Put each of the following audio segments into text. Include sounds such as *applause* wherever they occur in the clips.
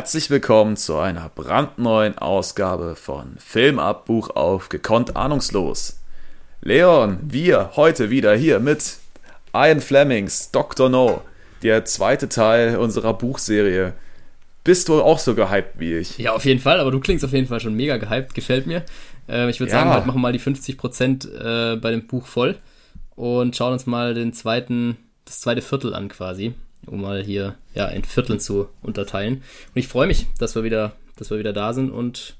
Herzlich willkommen zu einer brandneuen Ausgabe von Filmabbuch auf gekonnt ahnungslos. Leon, wir heute wieder hier mit Ian Flemings Dr. No, der zweite Teil unserer Buchserie. Bist du auch so gehypt wie ich? Ja, auf jeden Fall, aber du klingst auf jeden Fall schon mega gehypt, gefällt mir. Äh, ich würde ja. sagen, wir machen mal die 50% äh, bei dem Buch voll und schauen uns mal den zweiten, das zweite Viertel an quasi um mal hier ja, in Vierteln zu unterteilen. Und ich freue mich, dass wir wieder, dass wir wieder da sind und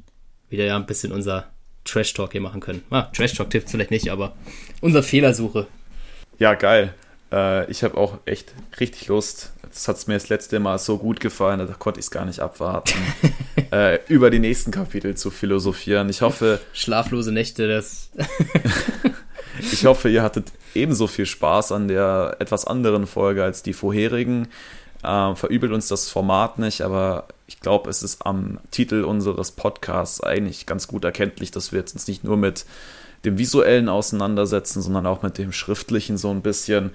wieder ja ein bisschen unser Trash Talk hier machen können. Ah, Trash Talk tippt vielleicht nicht, aber unser Fehlersuche. Ja, geil. Äh, ich habe auch echt richtig Lust. Das hat mir das letzte Mal so gut gefallen, da konnte ich es gar nicht abwarten, *laughs* äh, über die nächsten Kapitel zu philosophieren. Ich hoffe. Schlaflose Nächte, das. *laughs* ich hoffe, ihr hattet ebenso viel Spaß an der etwas anderen Folge als die vorherigen. Ähm, verübelt uns das Format nicht, aber ich glaube, es ist am Titel unseres Podcasts eigentlich ganz gut erkenntlich, dass wir jetzt uns nicht nur mit dem Visuellen auseinandersetzen, sondern auch mit dem Schriftlichen so ein bisschen.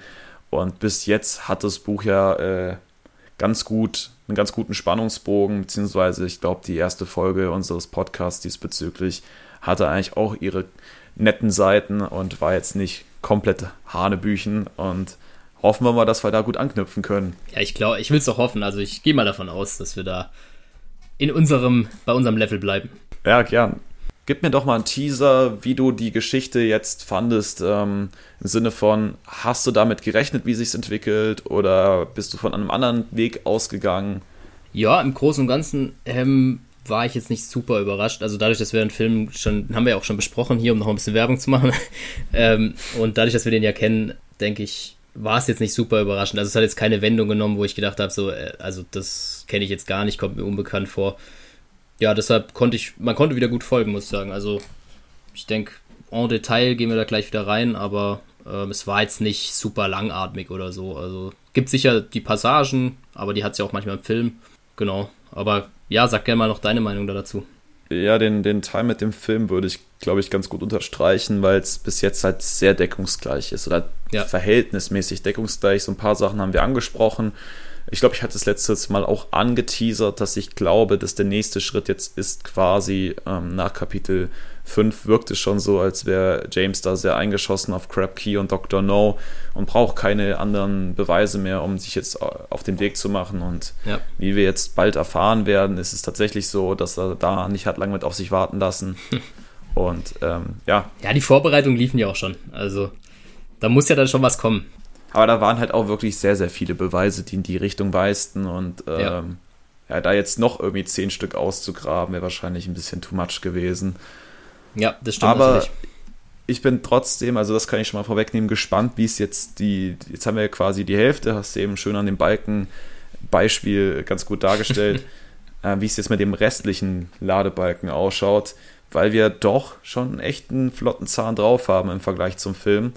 Und bis jetzt hat das Buch ja äh, ganz gut, einen ganz guten Spannungsbogen, beziehungsweise ich glaube, die erste Folge unseres Podcasts diesbezüglich hatte eigentlich auch ihre netten Seiten und war jetzt nicht komplett Hanebüchen und hoffen wir mal, dass wir da gut anknüpfen können. Ja, ich glaube, ich will es doch hoffen. Also ich gehe mal davon aus, dass wir da in unserem, bei unserem Level bleiben. Ja, gern. Gib mir doch mal einen Teaser, wie du die Geschichte jetzt fandest, ähm, im Sinne von, hast du damit gerechnet, wie sich entwickelt oder bist du von einem anderen Weg ausgegangen? Ja, im Großen und Ganzen ähm, war ich jetzt nicht super überrascht. Also dadurch, dass wir den Film schon, haben wir ja auch schon besprochen hier, um noch ein bisschen Werbung zu machen. *laughs* ähm, und dadurch, dass wir den ja kennen, denke ich, war es jetzt nicht super überraschend. Also es hat jetzt keine Wendung genommen, wo ich gedacht habe, so, äh, also das kenne ich jetzt gar nicht, kommt mir unbekannt vor. Ja, deshalb konnte ich, man konnte wieder gut folgen, muss ich sagen. Also ich denke, en Detail gehen wir da gleich wieder rein, aber ähm, es war jetzt nicht super langatmig oder so. Also gibt sicher die Passagen, aber die hat es ja auch manchmal im Film. Genau. Aber ja, sag gerne mal noch deine Meinung da dazu. Ja, den, den Teil mit dem Film würde ich, glaube ich, ganz gut unterstreichen, weil es bis jetzt halt sehr deckungsgleich ist oder ja. verhältnismäßig deckungsgleich. So ein paar Sachen haben wir angesprochen. Ich glaube, ich hatte es letztes Mal auch angeteasert, dass ich glaube, dass der nächste Schritt jetzt ist quasi ähm, nach Kapitel 5 wirkt es schon so, als wäre James da sehr eingeschossen auf Crab Key und Dr. No und braucht keine anderen Beweise mehr, um sich jetzt auf den Weg zu machen. Und ja. wie wir jetzt bald erfahren werden, ist es tatsächlich so, dass er da nicht hat lange mit auf sich warten lassen. *laughs* und ähm, ja. Ja, die Vorbereitungen liefen ja auch schon. Also da muss ja dann schon was kommen. Aber da waren halt auch wirklich sehr, sehr viele Beweise, die in die Richtung weisten. Und ähm, ja. ja, da jetzt noch irgendwie zehn Stück auszugraben, wäre wahrscheinlich ein bisschen too much gewesen. Ja, das stimmt Aber natürlich. ich bin trotzdem, also das kann ich schon mal vorwegnehmen, gespannt, wie es jetzt die, jetzt haben wir quasi die Hälfte, hast du eben schön an dem Balken Beispiel ganz gut dargestellt, *laughs* äh, wie es jetzt mit dem restlichen Ladebalken ausschaut, weil wir doch schon echt einen flotten Zahn drauf haben im Vergleich zum Film.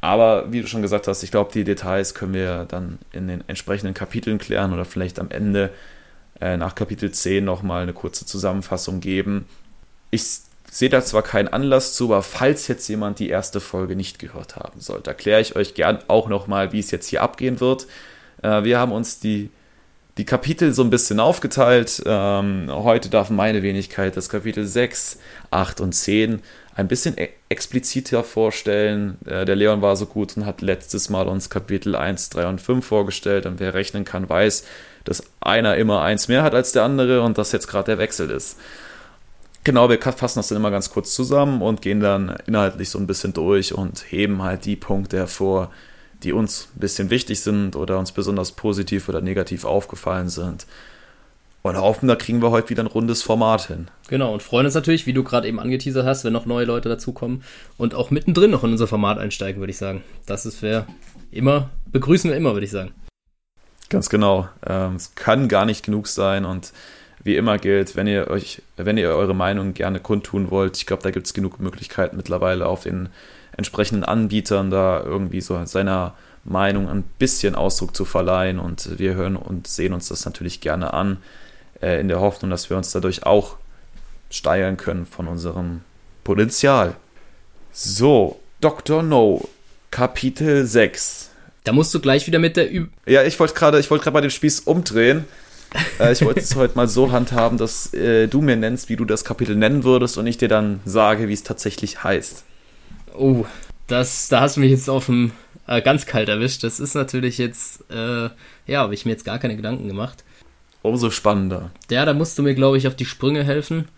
Aber wie du schon gesagt hast, ich glaube, die Details können wir dann in den entsprechenden Kapiteln klären oder vielleicht am Ende äh, nach Kapitel 10 nochmal eine kurze Zusammenfassung geben. Ich sehe da zwar keinen Anlass zu, aber falls jetzt jemand die erste Folge nicht gehört haben sollte, erkläre ich euch gern auch nochmal, wie es jetzt hier abgehen wird. Äh, wir haben uns die, die Kapitel so ein bisschen aufgeteilt. Ähm, heute darf meine Wenigkeit das Kapitel 6, 8 und 10 ein bisschen e expliziter vorstellen. Äh, der Leon war so gut und hat letztes Mal uns Kapitel 1, 3 und 5 vorgestellt. Und wer rechnen kann, weiß, dass einer immer eins mehr hat als der andere und dass jetzt gerade der Wechsel ist. Genau, wir fassen das dann immer ganz kurz zusammen und gehen dann inhaltlich so ein bisschen durch und heben halt die Punkte hervor, die uns ein bisschen wichtig sind oder uns besonders positiv oder negativ aufgefallen sind. Und hoffen, da kriegen wir heute wieder ein rundes Format hin. Genau, und freuen uns natürlich, wie du gerade eben angeteasert hast, wenn noch neue Leute dazukommen und auch mittendrin noch in unser Format einsteigen, würde ich sagen. Das ist wer immer, begrüßen wir immer, würde ich sagen. Ganz genau. Ähm, es kann gar nicht genug sein und wie immer gilt, wenn ihr euch, wenn ihr eure Meinung gerne kundtun wollt, ich glaube, da gibt es genug Möglichkeiten mittlerweile auf den entsprechenden Anbietern da irgendwie so seiner Meinung ein bisschen Ausdruck zu verleihen und wir hören und sehen uns das natürlich gerne an, äh, in der Hoffnung, dass wir uns dadurch auch steigern können von unserem Potenzial. So, Dr. No, Kapitel 6. Da musst du gleich wieder mit der Üb Ja, ich wollte gerade, ich wollte gerade mal den Spieß umdrehen Äh, ich wollte es heute mal so handhaben, dass äh, du mir nennst, wie du das Kapitel nennen würdest und ich dir dann sage, wie es tatsächlich heißt. Oh, das, da hast du mich jetzt auf dem äh, ganz kalt erwischt. Das ist natürlich jetzt, äh, ja, habe ich mir jetzt gar keine Gedanken gemacht. Umso spannender. Ja, da musst du mir, glaube ich, auf die Sprünge helfen.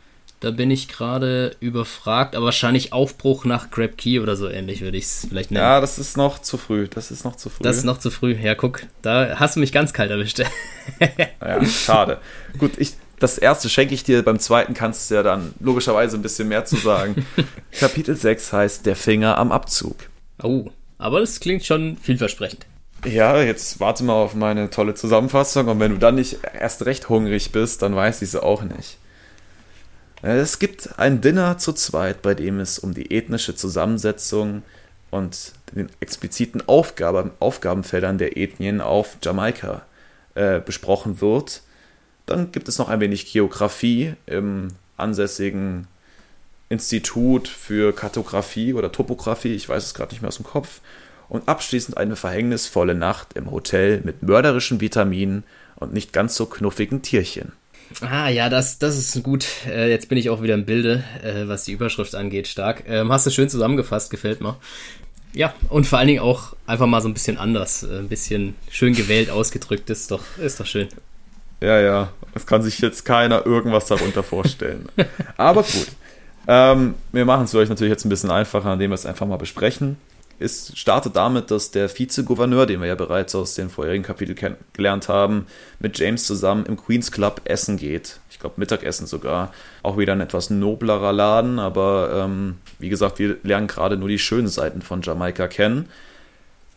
Da bin ich gerade überfragt, aber wahrscheinlich Aufbruch nach Grab Key oder so ähnlich würde ich es vielleicht nennen. Ja, das ist noch zu früh. Das ist noch zu früh. Das ist noch zu früh. Ja, guck, da hast du mich ganz kalt erwischt. *laughs* ja, schade. Gut, ich, das erste schenke ich dir, beim zweiten kannst du ja dann logischerweise ein bisschen mehr zu sagen. *laughs* Kapitel 6 heißt Der Finger am Abzug. Oh, aber das klingt schon vielversprechend. Ja, jetzt warte mal auf meine tolle Zusammenfassung und wenn du dann nicht erst recht hungrig bist, dann weiß ich sie auch nicht. Es gibt ein Dinner zu zweit, bei dem es um die ethnische Zusammensetzung und den expliziten Aufgaben, Aufgabenfeldern der Ethnien auf Jamaika äh, besprochen wird. Dann gibt es noch ein wenig Geografie im ansässigen Institut für Kartografie oder Topographie, ich weiß es gerade nicht mehr aus dem Kopf. Und abschließend eine verhängnisvolle Nacht im Hotel mit mörderischen Vitaminen und nicht ganz so knuffigen Tierchen. Ah, ja, das, das ist gut. Äh, jetzt bin ich auch wieder im Bilde, äh, was die Überschrift angeht, stark. Ähm, hast du schön zusammengefasst, gefällt mir. Ja, und vor allen Dingen auch einfach mal so ein bisschen anders, äh, ein bisschen schön gewählt ausgedrückt, ist doch, ist doch schön. Ja, ja, es kann sich jetzt keiner irgendwas darunter vorstellen. *laughs* Aber gut. Ähm, wir machen es euch natürlich jetzt ein bisschen einfacher, indem wir es einfach mal besprechen es startet damit, dass der Vizegouverneur, den wir ja bereits aus den vorherigen Kapiteln gelernt haben, mit James zusammen im Queen's Club essen geht. Ich glaube, Mittagessen sogar. Auch wieder ein etwas noblerer Laden, aber ähm, wie gesagt, wir lernen gerade nur die schönen Seiten von Jamaika kennen.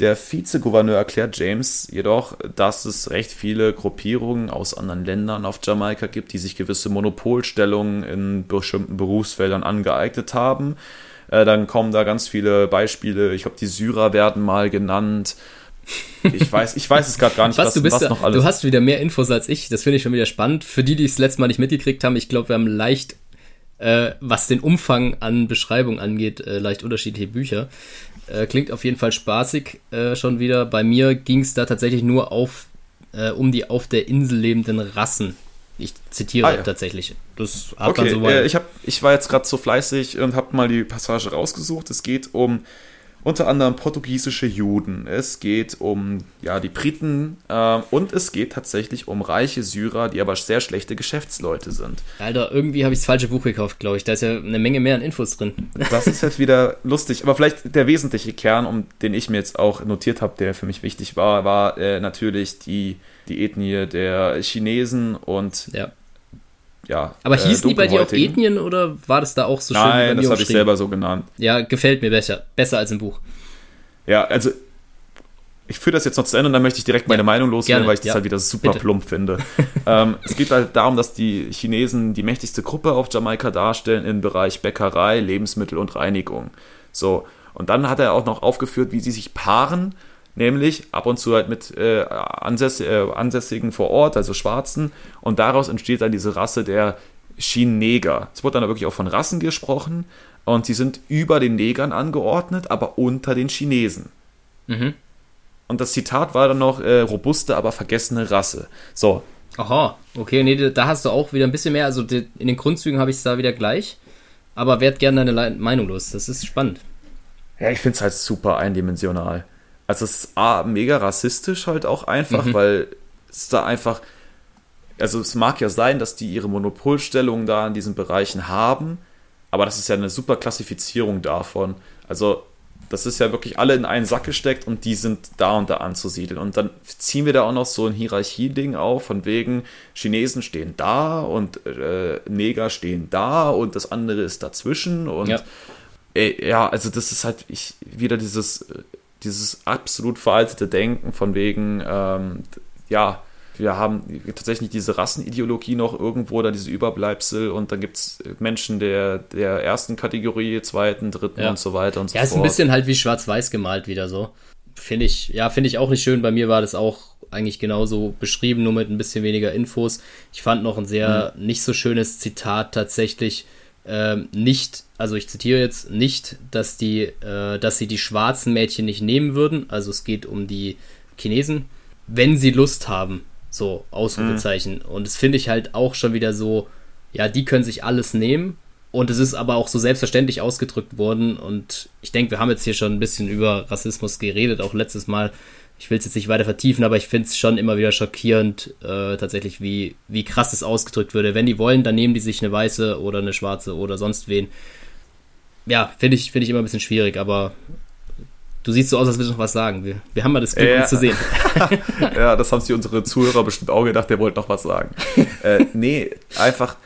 Der Vizegouverneur erklärt James jedoch, dass es recht viele Gruppierungen aus anderen Ländern auf Jamaika gibt, die sich gewisse Monopolstellungen in bestimmten Berufsfeldern angeeignet haben äh, dann kommen da ganz viele Beispiele. Ich glaube, die Syrer werden mal genannt. Ich weiß, ich weiß es gerade gar nicht, was, was, du bist was da, noch alles. Du hast wieder mehr Infos als ich. Das finde ich schon wieder spannend. Für die, die es letztes Mal nicht mitgekriegt haben, ich glaube, wir haben leicht, äh, was den Umfang an Beschreibung angeht, äh, leicht unterschiedliche Bücher. Äh, klingt auf jeden Fall spaßig äh, schon wieder. Bei mir ging es da tatsächlich nur auf, äh, um die auf der Insel lebenden Rassen. Ich zitiere ah, ja. tatsächlich. Das hat okay, so äh, ich, hab, ich war jetzt gerade so fleißig und habe mal die Passage rausgesucht. Es geht um unter anderem portugiesische Juden. Es geht um ja, die Briten äh, und es geht tatsächlich um reiche Syrer, die aber sehr schlechte Geschäftsleute sind. Alter, irgendwie habe ich das falsche Buch gekauft, glaube ich. Da ist ja eine Menge mehr an Infos drin. *laughs* Das ist jetzt wieder lustig. Aber vielleicht der wesentliche Kern, um den ich mir jetzt auch notiert habe, der für mich wichtig war, war äh, natürlich die, die Ethnie der Chinesen und ja ja. Aber äh, hießen die bei dir auch Ethnien oder war das da auch so schön? Nein, das habe ich selber so genannt. Ja, gefällt mir besser, besser als im Buch. Ja, also ich führe das jetzt noch zu Ende und dann möchte ich direkt meine ja, Meinung loswerden, weil ich das ja, halt wieder super bitte. plump finde. *laughs* ähm, es geht halt darum, dass die Chinesen die mächtigste Gruppe auf Jamaika darstellen im Bereich Bäckerei, Lebensmittel und Reinigung. So, und dann hat er auch noch aufgeführt, wie sie sich paaren nämlich ab und zu halt mit äh, Ansäss äh, Ansässigen vor Ort, also Schwarzen, und daraus entsteht dann diese Rasse der Chineger. Es wurde dann wirklich auch von Rassen gesprochen und sie sind über den Negern angeordnet, aber unter den Chinesen. Mhm. Und das Zitat war dann noch äh, robuste, aber vergessene Rasse. So. Aha, okay, nee, da hast du auch wieder ein bisschen mehr. Also in den Grundzügen habe ich es da wieder gleich. Aber werd gerne deine Meinung los. Das ist spannend. Ja, ich finde es halt super eindimensional. Also es ist A, mega rassistisch halt auch einfach, mhm. weil es da einfach, also es mag ja sein, dass die ihre Monopolstellung da in diesen Bereichen haben, aber das ist ja eine super Klassifizierung davon. Also das ist ja wirklich alle in einen Sack gesteckt und die sind da und da anzusiedeln. Und dann ziehen wir da auch noch so ein Hierarchieding auf, von wegen Chinesen stehen da und äh, Neger stehen da und das andere ist dazwischen. Und ja, ey, ja also das ist halt ich, wieder dieses dieses absolut veraltete Denken von wegen, ähm, ja, wir haben tatsächlich diese Rassenideologie noch irgendwo, da diese Überbleibsel und dann gibt es Menschen der, der ersten Kategorie, zweiten, dritten ja. und so weiter und so fort. Ja, ist ein bisschen halt wie schwarz-weiß gemalt wieder so. Finde ich, ja, finde ich auch nicht schön. Bei mir war das auch eigentlich genauso beschrieben, nur mit ein bisschen weniger Infos. Ich fand noch ein sehr hm. nicht so schönes Zitat tatsächlich ähm, nicht, also ich zitiere jetzt nicht, dass die, äh, dass sie die schwarzen Mädchen nicht nehmen würden. Also es geht um die Chinesen, wenn sie Lust haben. So, Ausrufezeichen. Mhm. Und das finde ich halt auch schon wieder so, ja, die können sich alles nehmen. Und es ist aber auch so selbstverständlich ausgedrückt worden. Und ich denke, wir haben jetzt hier schon ein bisschen über Rassismus geredet, auch letztes Mal. Ich will es jetzt nicht weiter vertiefen, aber ich finde es schon immer wieder schockierend, äh, tatsächlich, wie, wie krass das ausgedrückt würde. Wenn die wollen, dann nehmen die sich eine weiße oder eine schwarze oder sonst wen. Ja, finde ich, find ich immer ein bisschen schwierig, aber Du siehst so aus, als würdest du noch was sagen. Wir, wir haben mal das Glück, ja. uns zu sehen. *laughs* ja, das haben sich unsere Zuhörer bestimmt auch gedacht, der wollte noch was sagen. *laughs* äh, nee, einfach,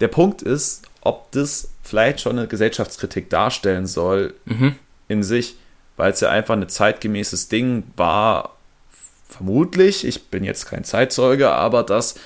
der Punkt ist, ob das vielleicht schon eine Gesellschaftskritik darstellen soll mhm. in sich, weil es ja einfach ein zeitgemäßes Ding war, vermutlich, ich bin jetzt kein Zeitzeuge, aber dass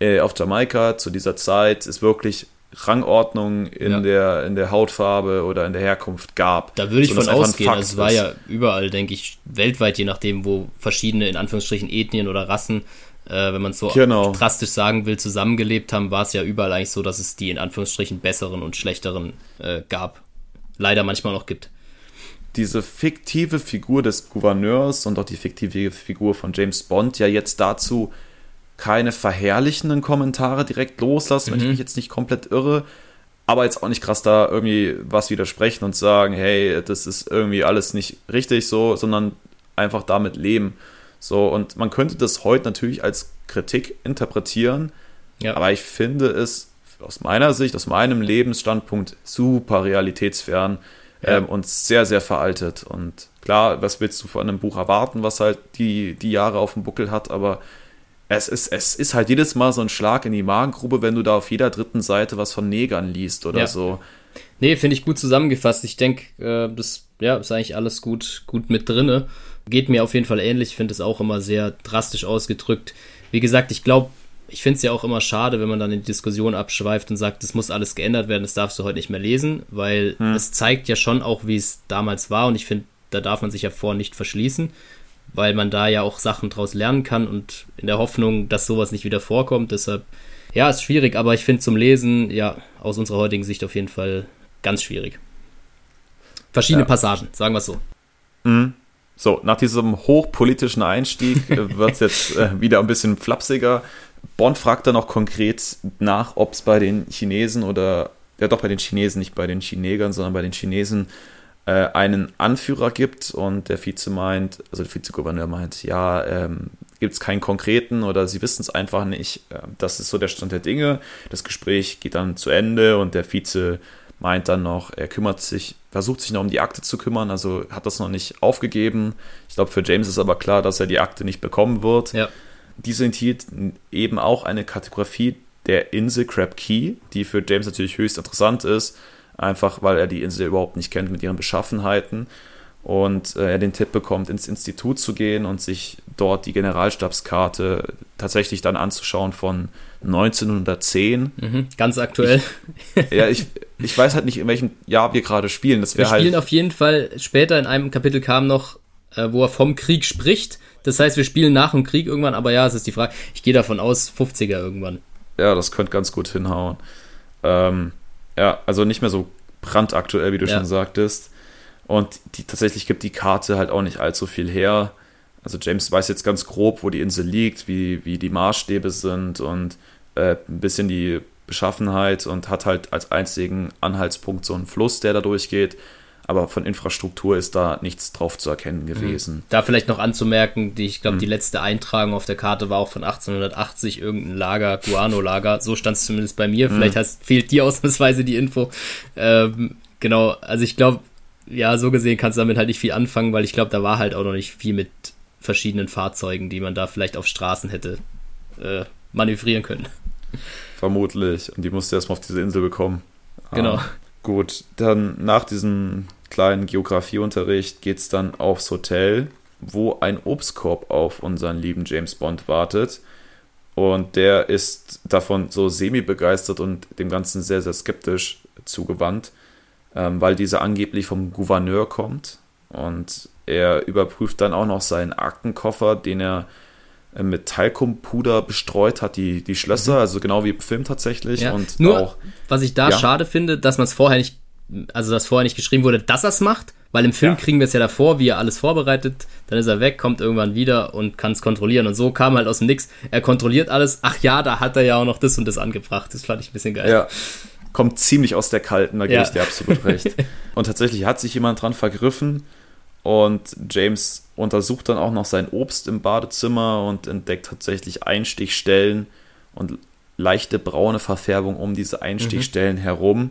äh, auf Jamaika zu dieser Zeit es wirklich Rangordnung in, ja. der, in der Hautfarbe oder in der Herkunft gab. Da würde ich von ausgehen. Also es war ja überall, denke ich, weltweit, je nachdem, wo verschiedene, in Anführungsstrichen, Ethnien oder Rassen, äh, wenn man es so genau. drastisch sagen will, zusammengelebt haben, war es ja überall eigentlich so, dass es die in Anführungsstrichen besseren und schlechteren äh, gab. Leider manchmal noch gibt. Diese fiktive Figur des Gouverneurs und auch die fiktive Figur von James Bond ja jetzt dazu keine verherrlichenden Kommentare direkt loslassen, mhm. wenn ich mhm. mich jetzt nicht komplett irre, aber jetzt auch nicht krass da irgendwie was widersprechen und sagen, hey, das ist irgendwie alles nicht richtig so, sondern einfach damit leben. So, und man könnte das heute natürlich als Kritik interpretieren, ja. aber ich finde es aus meiner Sicht, aus meinem Lebensstandpunkt super realitätsfern ja. ähm, und sehr, sehr veraltet. Und klar, was willst du von einem Buch erwarten, was halt die, die Jahre auf dem Buckel hat, aber es ist, es ist halt jedes Mal so ein Schlag in die Magengrube, wenn du da auf jeder dritten Seite was von Negern liest oder ja. so. Nee, finde ich gut zusammengefasst. Ich denke, äh, das ja, ist eigentlich alles gut, gut mit drinne. Geht mir auf jeden Fall ähnlich. Ich finde es auch immer sehr drastisch ausgedrückt. Wie gesagt, ich glaube, ich finde es ja auch immer schade, wenn man dann in die Diskussion abschweift und sagt, das muss alles geändert werden, das darfst du heute nicht mehr lesen, weil hm. es zeigt ja schon auch, wie es damals war und ich finde, da darf man sich ja vor nicht verschließen weil man da ja auch Sachen draus lernen kann und in der Hoffnung, dass sowas nicht wieder vorkommt. Deshalb, ja, ist schwierig, aber ich finde zum Lesen, ja, aus unserer heutigen Sicht auf jeden Fall ganz schwierig. Verschiedene ja. Passagen, sagen wir es so. Mhm. So, nach diesem hochpolitischen Einstieg äh, wird es jetzt äh, wieder ein bisschen flapsiger. Bond fragt dann noch konkret nach, ob es bei den Chinesen oder, ja doch bei den Chinesen, nicht bei den Chinegern, sondern bei den Chinesen äh, einen Anführer gibt und der Vize meint, also der Vizegouverneur meint, ja, ähm, gibt es keinen konkreten oder sie wissen es einfach nicht. Äh, das ist so der Stand der Dinge. Das Gespräch geht dann zu Ende und der Vize meint dann noch, er kümmert sich, versucht sich noch um die Akte zu kümmern, also hat das noch nicht aufgegeben. Ich glaube, für James ist aber klar, dass er die Akte nicht bekommen wird. Ja. Diese enthielt eben auch eine Kategorie der Insel Crab Key, die für James natürlich höchst interessant ist einfach weil er die Insel überhaupt nicht kennt mit ihren Beschaffenheiten und äh, er den Tipp bekommt, ins Institut zu gehen und sich dort die Generalstabskarte tatsächlich dann anzuschauen von 1910. Mhm, ganz aktuell. Ich, ja, ich, ich weiß halt nicht, in welchem Jahr wir gerade spielen. Das wir spielen halt auf jeden Fall, später in einem Kapitel kam noch, äh, wo er vom Krieg spricht. Das heißt, wir spielen nach dem Krieg irgendwann, aber ja, es ist die Frage. Ich gehe davon aus, 50er irgendwann. Ja, das könnte ganz gut hinhauen. Ähm, ja, also nicht mehr so brandaktuell, wie du ja. schon sagtest. Und die, tatsächlich gibt die Karte halt auch nicht allzu viel her. Also James weiß jetzt ganz grob, wo die Insel liegt, wie, wie die Maßstäbe sind und äh, ein bisschen die Beschaffenheit und hat halt als einzigen Anhaltspunkt so einen Fluss, der da durchgeht aber von Infrastruktur ist da nichts drauf zu erkennen mhm. gewesen. Da vielleicht noch anzumerken, die, ich glaube, mhm. die letzte Eintragung auf der Karte war auch von 1880, irgendein Lager, Guano-Lager, so stand es zumindest bei mir, mhm. vielleicht hast, fehlt dir *laughs* ausnahmsweise die Info. Ähm, genau, also ich glaube, ja, so gesehen kannst du damit halt nicht viel anfangen, weil ich glaube, da war halt auch noch nicht viel mit verschiedenen Fahrzeugen, die man da vielleicht auf Straßen hätte äh, manövrieren können. Vermutlich. Und die musste erstmal auf diese Insel bekommen. Genau. Ah, gut, dann nach diesem kleinen Geografieunterricht geht es dann aufs Hotel, wo ein Obstkorb auf unseren lieben James Bond wartet. Und der ist davon so semi-begeistert und dem Ganzen sehr, sehr skeptisch zugewandt, ähm, weil dieser angeblich vom Gouverneur kommt. Und er überprüft dann auch noch seinen Aktenkoffer, den er äh, mit Talkumpuder bestreut hat, die, die Schlösser, mhm. also genau wie im Film tatsächlich. Ja. Und Nur, auch, was ich da ja. schade finde, dass man es vorher nicht also dass vorher nicht geschrieben wurde, dass er es macht, Weil im Film Ja. kriegen wir es ja davor, wie er alles vorbereitet, dann ist er weg, kommt irgendwann wieder und kann es kontrollieren. Und so kam halt aus dem Nix. Er kontrolliert alles. Ach ja, da hat er ja auch noch das und das angebracht. Das fand ich ein bisschen geil. Ja. Kommt ziemlich aus der Kalten, da gebe Ja. ich dir absolut recht. *laughs* Und tatsächlich hat sich jemand dran vergriffen und James untersucht dann auch noch sein Obst im Badezimmer und entdeckt tatsächlich Einstichstellen und leichte braune Verfärbung um diese Einstichstellen herum,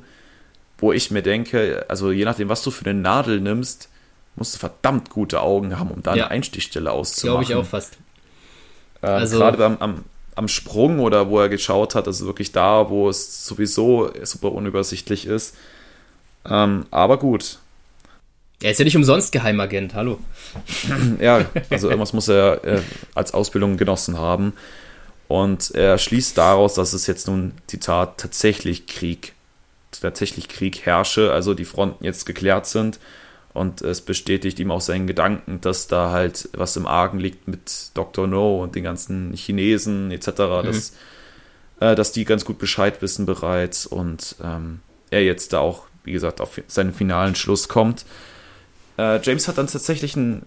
wo ich mir denke, also je nachdem, was du für eine Nadel nimmst, musst du verdammt gute Augen haben, um da Ja. eine Einstichstelle auszumachen. Glaube ich auch fast. Äh, Also- Gerade am, am, am Sprung oder wo er geschaut hat, also wirklich da, wo es sowieso super unübersichtlich ist. Ähm, aber gut. Er ist ja nicht umsonst Geheimagent, hallo. *clears throat* Ja, also irgendwas muss er äh, als Ausbildung genossen haben. Und er schließt daraus, dass es jetzt nun, Zitat, tatsächlich Krieg, tatsächlich Krieg herrsche, also die Fronten jetzt geklärt sind. Und es bestätigt ihm auch seinen Gedanken, dass da halt was im Argen liegt mit Dr. No und den ganzen Chinesen etc., dass, äh, dass die ganz gut Bescheid wissen bereits und ähm, er jetzt da auch, wie gesagt, auf seinen finalen Schluss kommt. Äh, James hat dann tatsächlich ein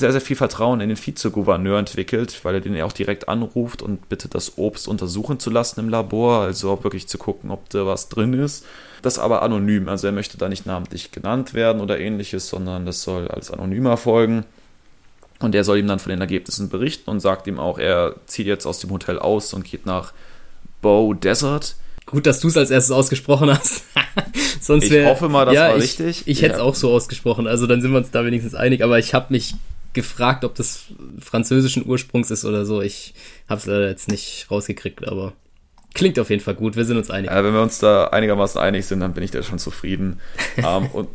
sehr, sehr viel Vertrauen in den Vizegouverneur entwickelt, weil er den ja auch direkt anruft und bittet, das Obst untersuchen zu lassen im Labor, also auch wirklich zu gucken, ob da was drin ist. Das aber anonym, also er möchte da nicht namentlich genannt werden oder ähnliches, sondern das soll als anonym erfolgen. Und er soll ihm dann von den Ergebnissen berichten und sagt ihm auch, er zieht jetzt aus dem Hotel aus und geht nach Bow Desert. Gut, dass du es als erstes ausgesprochen hast. *laughs* Sonst Ich wär, hoffe mal, das war ich, richtig. Ich hätte es Ja. auch so ausgesprochen, also dann sind wir uns da wenigstens einig, aber ich habe mich gefragt, ob das französischen Ursprungs ist oder so. Ich habe es leider jetzt nicht rausgekriegt, aber klingt auf jeden Fall gut, wir sind uns einig. Äh, wenn wir uns da einigermaßen einig sind, dann bin ich da schon zufrieden. *laughs* ähm, und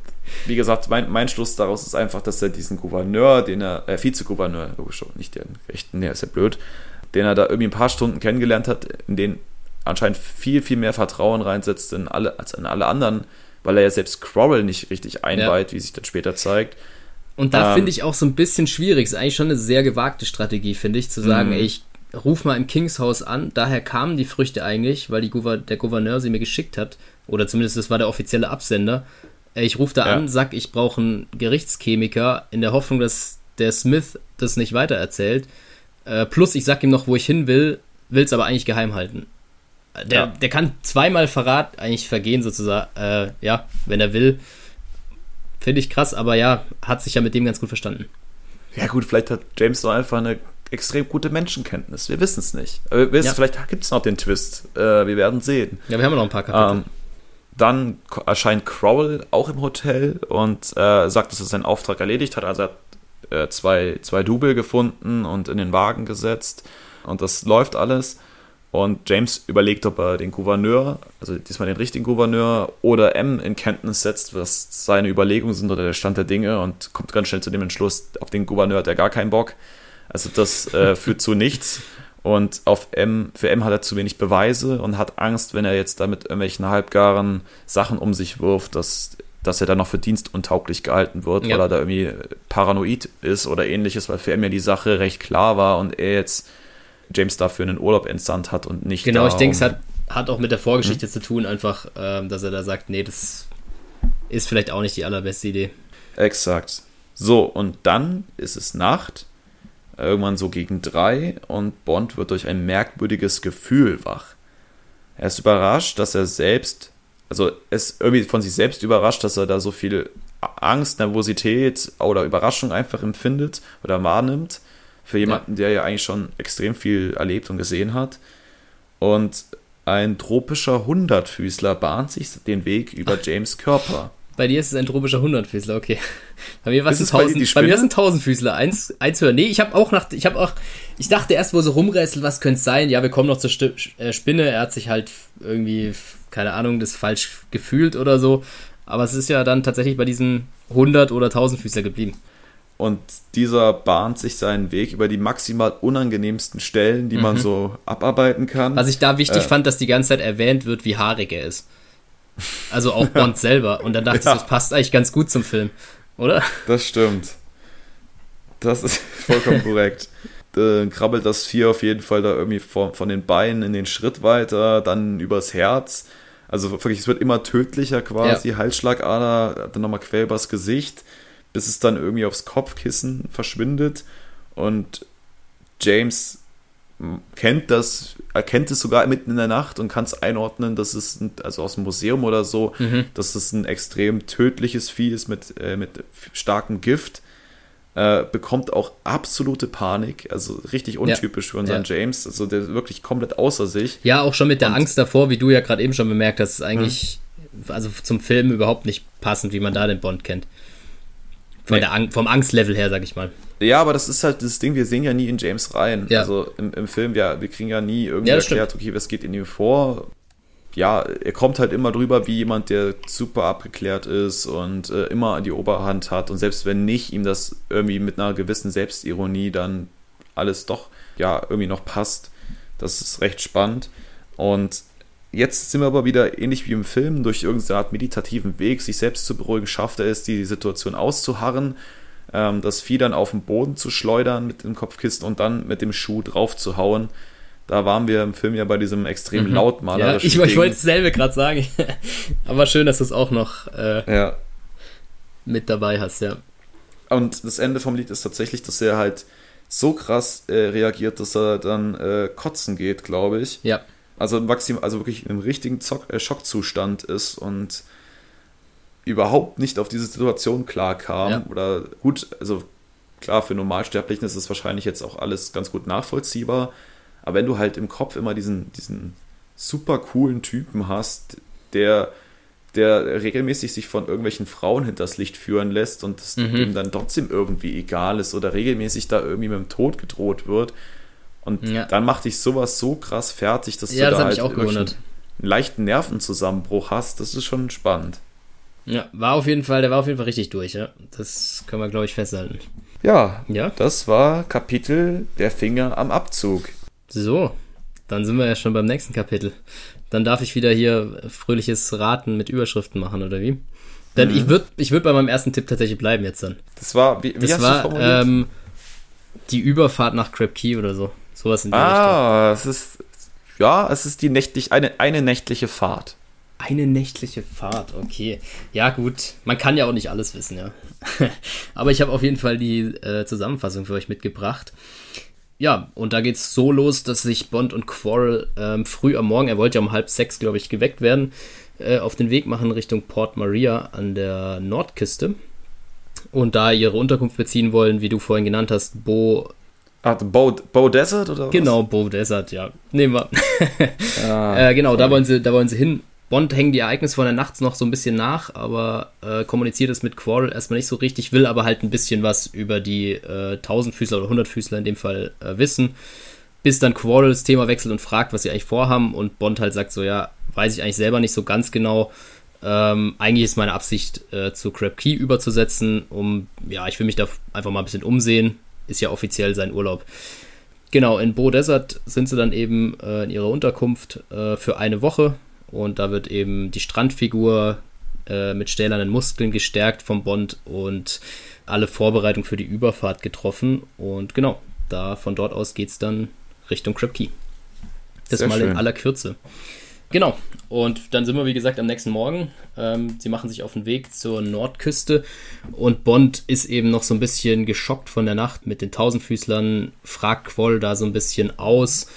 wie gesagt, mein, mein Schluss daraus ist einfach, dass er diesen Gouverneur, den er, äh, Vizegouverneur, logisch schon, nicht den rechten, der ist ja blöd, den er da irgendwie ein paar Stunden kennengelernt hat, in den anscheinend viel, viel mehr Vertrauen reinsetzt in alle, als in alle anderen, weil er ja selbst Quarrel nicht richtig einweiht, wie sich dann später zeigt. Und da Ähm, finde ich auch so ein bisschen schwierig. Ist eigentlich schon eine sehr gewagte Strategie, finde ich, zu sagen, Mhm. ey, ich ruf mal im Kingshaus an. Daher kamen die Früchte eigentlich, weil Gouver der Gouverneur sie mir geschickt hat. Oder zumindest das war der offizielle Absender. Ey, Ich rufe da Ja. an, sag, ich brauche einen Gerichtschemiker in der Hoffnung, dass der Smith das nicht weitererzählt. Äh, plus, ich sag ihm noch, wo ich hin will, will es aber eigentlich geheim halten. Der, Ja. der kann zweimal Verrat eigentlich vergehen, sozusagen, äh, ja, wenn er will. Finde ich krass, aber ja, hat sich ja mit dem ganz gut verstanden. Ja gut, vielleicht hat James doch einfach eine extrem gute Menschenkenntnis. Wir wissen es nicht. Aber wissen, Ja. Vielleicht gibt es noch den Twist. Äh, wir werden sehen. Ja, wir haben ja noch ein paar Kapitel. Ähm, dann erscheint Crowell auch im Hotel und äh, sagt, dass er seinen Auftrag erledigt hat. Also er hat äh, zwei, zwei Double gefunden und in den Wagen gesetzt. Und das läuft alles. Und James überlegt, ob er den Gouverneur, also diesmal den richtigen Gouverneur, oder M in Kenntnis setzt, was seine Überlegungen sind oder der Stand der Dinge und kommt ganz schnell zu dem Entschluss, auf den Gouverneur hat er gar keinen Bock. Also das äh, *laughs* führt zu nichts. Und auf M, für M hat er zu wenig Beweise und hat Angst, wenn er jetzt da mit irgendwelchen halbgaren Sachen um sich wirft, dass, dass er dann noch für dienstuntauglich gehalten wird, Ja. weil er da irgendwie paranoid ist oder ähnliches, weil für M ja die Sache recht klar war und er jetzt James dafür einen Urlaub entsandt hat und nicht genau, ich denke, es hat, hat auch mit der Vorgeschichte zu tun, einfach, ähm, dass er da sagt, nee, das ist vielleicht auch nicht die allerbeste Idee. Exakt. So, und dann ist es Nacht, irgendwann so gegen drei, und Bond wird durch ein merkwürdiges Gefühl wach. Er ist überrascht, dass er selbst, also er ist irgendwie von sich selbst überrascht, dass er da so viel Angst, Nervosität oder Überraschung einfach empfindet oder wahrnimmt. Für jemanden, der ja eigentlich schon extrem viel erlebt und gesehen hat. Und ein tropischer Hundertfüßler bahnt sich den Weg über James Körper. Bei dir ist es ein tropischer Hundertfüßler, okay. *laughs* Bei mir war es ein es bei Tausend, bei mir ist ein Tausendfüßler. Eins, eins höher. Nee, ich habe auch nach, ich habe auch, ich dachte erst, wo so rumrätselt, was könnte es sein? Ja, wir kommen noch zur Sti äh, Spinne. Er hat sich halt irgendwie, keine Ahnung, das falsch gefühlt oder so. Aber es ist ja dann tatsächlich bei diesem Hundert- oder Tausendfüßler geblieben. Und dieser bahnt sich seinen Weg über die maximal unangenehmsten Stellen, die man so abarbeiten kann. Mhm. Was ich da wichtig Äh. fand, dass die ganze Zeit erwähnt wird, wie haarig er ist. Also auch *laughs* Bond selber. Und dann dachte Ja. ich, das passt eigentlich ganz gut zum Film, oder? Das stimmt. Das ist *laughs* vollkommen korrekt. Dann krabbelt das Vier auf jeden Fall da irgendwie von, von den Beinen in den Schritt weiter, dann übers Herz. Also wirklich, es wird immer tödlicher quasi. Halsschlagader, dann nochmal quer übers Gesicht, bis es dann irgendwie aufs Kopfkissen verschwindet und James kennt das, erkennt es sogar mitten in der Nacht und kann es einordnen, dass es, ein, also aus dem Museum oder so, mhm. dass es ein extrem tödliches Vieh ist mit, äh, mit starkem Gift. Äh, bekommt auch absolute Panik, also richtig untypisch ja, für unseren ja. James, also der ist wirklich komplett außer sich. Ja, auch schon mit der und, Angst davor, wie du ja gerade eben schon bemerkt hast, ist eigentlich mhm. also zum Film überhaupt nicht passend, wie man da den Bond kennt. Von nee. der, vom Angstlevel her, sag ich mal. Ja, aber das ist halt das Ding, wir sehen ja nie in James rein. Ja. Also im, im Film, ja, wir kriegen ja nie irgendwie ja, erklärt, stimmt. okay, was geht in ihm vor. Ja, er kommt halt immer drüber wie jemand, der super abgeklärt ist und äh, immer die Oberhand hat. Und selbst wenn nicht, ihm das irgendwie mit einer gewissen Selbstironie dann alles doch ja irgendwie noch passt. Das ist recht spannend. Und jetzt sind wir aber wieder ähnlich wie im Film, durch irgendeine Art meditativen Weg, sich selbst zu beruhigen, schafft er es, die Situation auszuharren ähm, das Vieh dann auf den Boden zu schleudern mit dem Kopfkissen und dann mit dem Schuh drauf zu hauen. Da waren wir im Film ja bei diesem extrem mhm. lautmalerischen. Ja, ich, ich wollte dasselbe gerade sagen. *laughs* Aber schön, dass du es auch noch äh, ja. mit dabei hast, ja. Und das Ende vom Lied ist tatsächlich, dass er halt so krass äh, reagiert, dass er dann äh, kotzen geht, glaube ich. Ja. Also, maxim, also wirklich im richtigen Zock, äh, Schockzustand ist und überhaupt nicht auf diese Situation klar kam. Ja. Oder gut, also klar, für Normalsterblichen ist es wahrscheinlich jetzt auch alles ganz gut nachvollziehbar. Aber wenn du halt im Kopf immer diesen, diesen super coolen Typen hast, der, der regelmäßig sich von irgendwelchen Frauen hinters Licht führen lässt und es mhm. ihm dann trotzdem irgendwie egal ist oder regelmäßig da irgendwie mit dem Tod gedroht wird. Und ja. dann macht dich sowas so krass fertig, dass ja, du da das halt einen leichten Nervenzusammenbruch hast. Das ist schon spannend. Ja, war auf jeden Fall, der war auf jeden Fall richtig durch, ja. Das können wir, glaube ich, festhalten. Ja, ja, das war Kapitel Der Finger am Abzug. So, dann sind wir ja schon beim nächsten Kapitel. Dann darf ich wieder hier fröhliches Raten mit Überschriften machen, oder wie? Denn mhm. ich würde ich würd bei meinem ersten Tipp tatsächlich bleiben jetzt dann. Das war, wie, wie das hast war, formuliert? Ähm, die Überfahrt nach Crab Key oder so. Sowas in die ah, Richtung. es ist, ja, es ist die nächtlich, eine, eine nächtliche Fahrt. Eine nächtliche Fahrt, okay. Ja, gut. Man kann ja auch nicht alles wissen, ja. *laughs* Aber ich habe auf jeden Fall die äh, Zusammenfassung für euch mitgebracht. Ja, und da geht's so los, dass sich Bond und Quarrel ähm, früh am Morgen, er wollte ja um halb sechs, glaube ich, geweckt werden, äh, auf den Weg machen Richtung Port Maria an der Nordküste. Und da ihre Unterkunft beziehen wollen, wie du vorhin genannt hast, Bo Ah, Bow, Bow Desert oder was? Genau, Bow Desert, ja. Nehmen wir. *laughs* ah, *laughs* äh, genau, da wollen, sie, da wollen sie hin. Bond hängen die Ereignisse von der Nacht noch so ein bisschen nach, aber äh, kommuniziert es mit Quarrel erstmal nicht so richtig, will aber halt ein bisschen was über die äh, Tausendfüßler oder Hundertfüßler in dem Fall äh, wissen, bis dann Quarrel das Thema wechselt und fragt, was sie eigentlich vorhaben und Bond halt sagt so, ja, weiß ich eigentlich selber nicht so ganz genau. Ähm, eigentlich ist meine Absicht, äh, zu Crab Key überzusetzen, um, ja, ich will mich da einfach mal ein bisschen umsehen, ist ja offiziell sein Urlaub. Genau, in Bo Desert sind sie dann eben äh, in ihrer Unterkunft äh, für eine Woche und da wird eben die Strandfigur äh, mit stählernen Muskeln gestärkt vom Bond und alle Vorbereitungen für die Überfahrt getroffen. Und genau, da von dort aus geht es dann Richtung Crab Key. Das Sehr mal schön. in aller Kürze. Genau, und dann sind wir, wie gesagt, am nächsten Morgen. Ähm, sie machen sich auf den Weg zur Nordküste und Bond ist eben noch so ein bisschen geschockt von der Nacht mit den Tausendfüßlern, fragt Quoll da so ein bisschen aus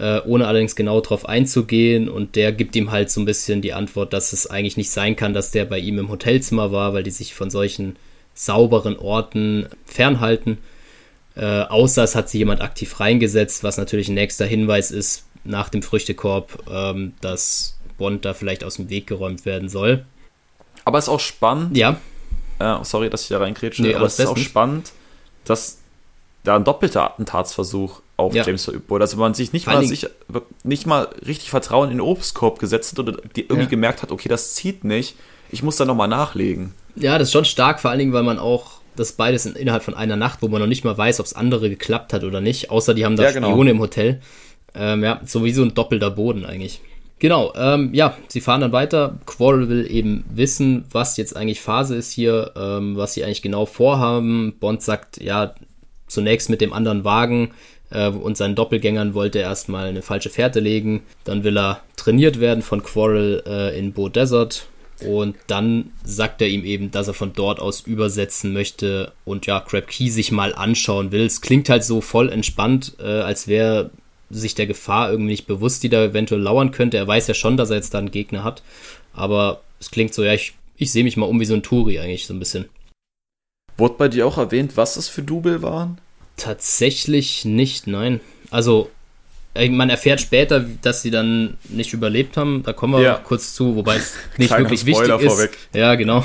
äh, ohne allerdings genau darauf einzugehen. Und der gibt ihm halt so ein bisschen die Antwort, dass es eigentlich nicht sein kann, dass der bei ihm im Hotelzimmer war, weil die sich von solchen sauberen Orten fernhalten. Äh, außer es hat sich jemand aktiv reingesetzt, was natürlich ein nächster Hinweis ist nach dem Früchtekorb, ähm, dass Bond da vielleicht aus dem Weg geräumt werden soll. Aber es ist auch spannend. Ja. Äh, sorry, dass ich da reinkrätsche, nee, aber es ist auch spannend, dass da ein doppelter Attentatsversuch auf ja. James verübt wurde. Also man sich nicht mal, sicher, nicht mal richtig Vertrauen in den Obstkorb gesetzt hat oder die irgendwie ja. gemerkt hat, okay, das zieht nicht, ich muss da nochmal nachlegen. Ja, das ist schon stark, vor allen Dingen, weil man auch das beides in, innerhalb von einer Nacht, wo man noch nicht mal weiß, ob es andere geklappt hat oder nicht, außer die haben da ja, genau. Spione im Hotel. Ähm, ja, sowieso ein doppelter Boden eigentlich. Genau, ähm, ja, sie fahren dann weiter. Quarrel will eben wissen, was jetzt eigentlich Phase ist hier, ähm, was sie eigentlich genau vorhaben. Bond sagt, ja, zunächst mit dem anderen Wagen äh, und seinen Doppelgängern wollte er erstmal eine falsche Fährte legen. Dann will er trainiert werden von Quarrel äh, in Bo Desert. Und dann sagt er ihm eben, dass er von dort aus übersetzen möchte und ja, Crab Key sich mal anschauen will. Es klingt halt so voll entspannt, äh, als wäre sich der Gefahr irgendwie nicht bewusst, die da eventuell lauern könnte. Er weiß ja schon, dass er jetzt da einen Gegner hat. Aber es klingt so, ja, ich, ich sehe mich mal um wie so ein Turi eigentlich so ein bisschen. Wurde bei dir auch erwähnt, was das für Double waren? Tatsächlich nicht, nein. Also man erfährt später, dass sie dann nicht überlebt haben. Da kommen wir ja. kurz zu, wobei es *laughs* nicht wirklich Spoiler wichtig vorweg. ist. Ja, genau.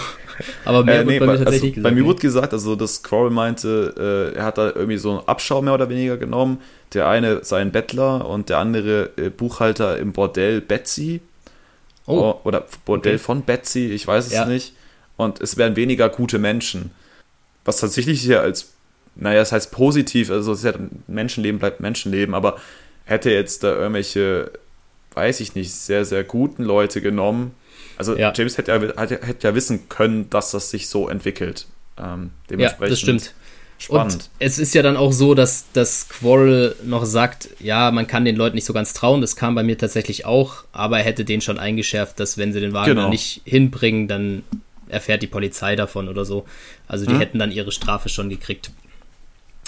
Aber mehr äh, nee, bei mir tatsächlich also, gesagt. Bei mir wurde gesagt, also dass Quarrel meinte, äh, er hat da irgendwie so einen Abschau mehr oder weniger genommen. Der eine sein Bettler und der andere äh, Buchhalter im Bordell Betsy. Oh. oder Bordell okay. von Betsy, ich weiß es ja. nicht. Und es wären weniger gute Menschen. Was tatsächlich hier als, naja, es das heißt positiv, also es ist ja Menschenleben bleibt Menschenleben, aber hätte jetzt da irgendwelche, weiß ich nicht, sehr, sehr guten Leute genommen. Also ja. James hätte ja, hätte, ja wissen können, dass das sich so entwickelt. Ähm, dementsprechend ja, das stimmt. Spannend. Und es ist ja dann auch so, dass das Quarrel noch sagt, ja, man kann den Leuten nicht so ganz trauen. Das kam bei mir tatsächlich auch, aber er hätte den schon eingeschärft, dass wenn sie den Wagen genau. nicht hinbringen, dann erfährt die Polizei davon oder so. Also die hm. hätten dann ihre Strafe schon gekriegt.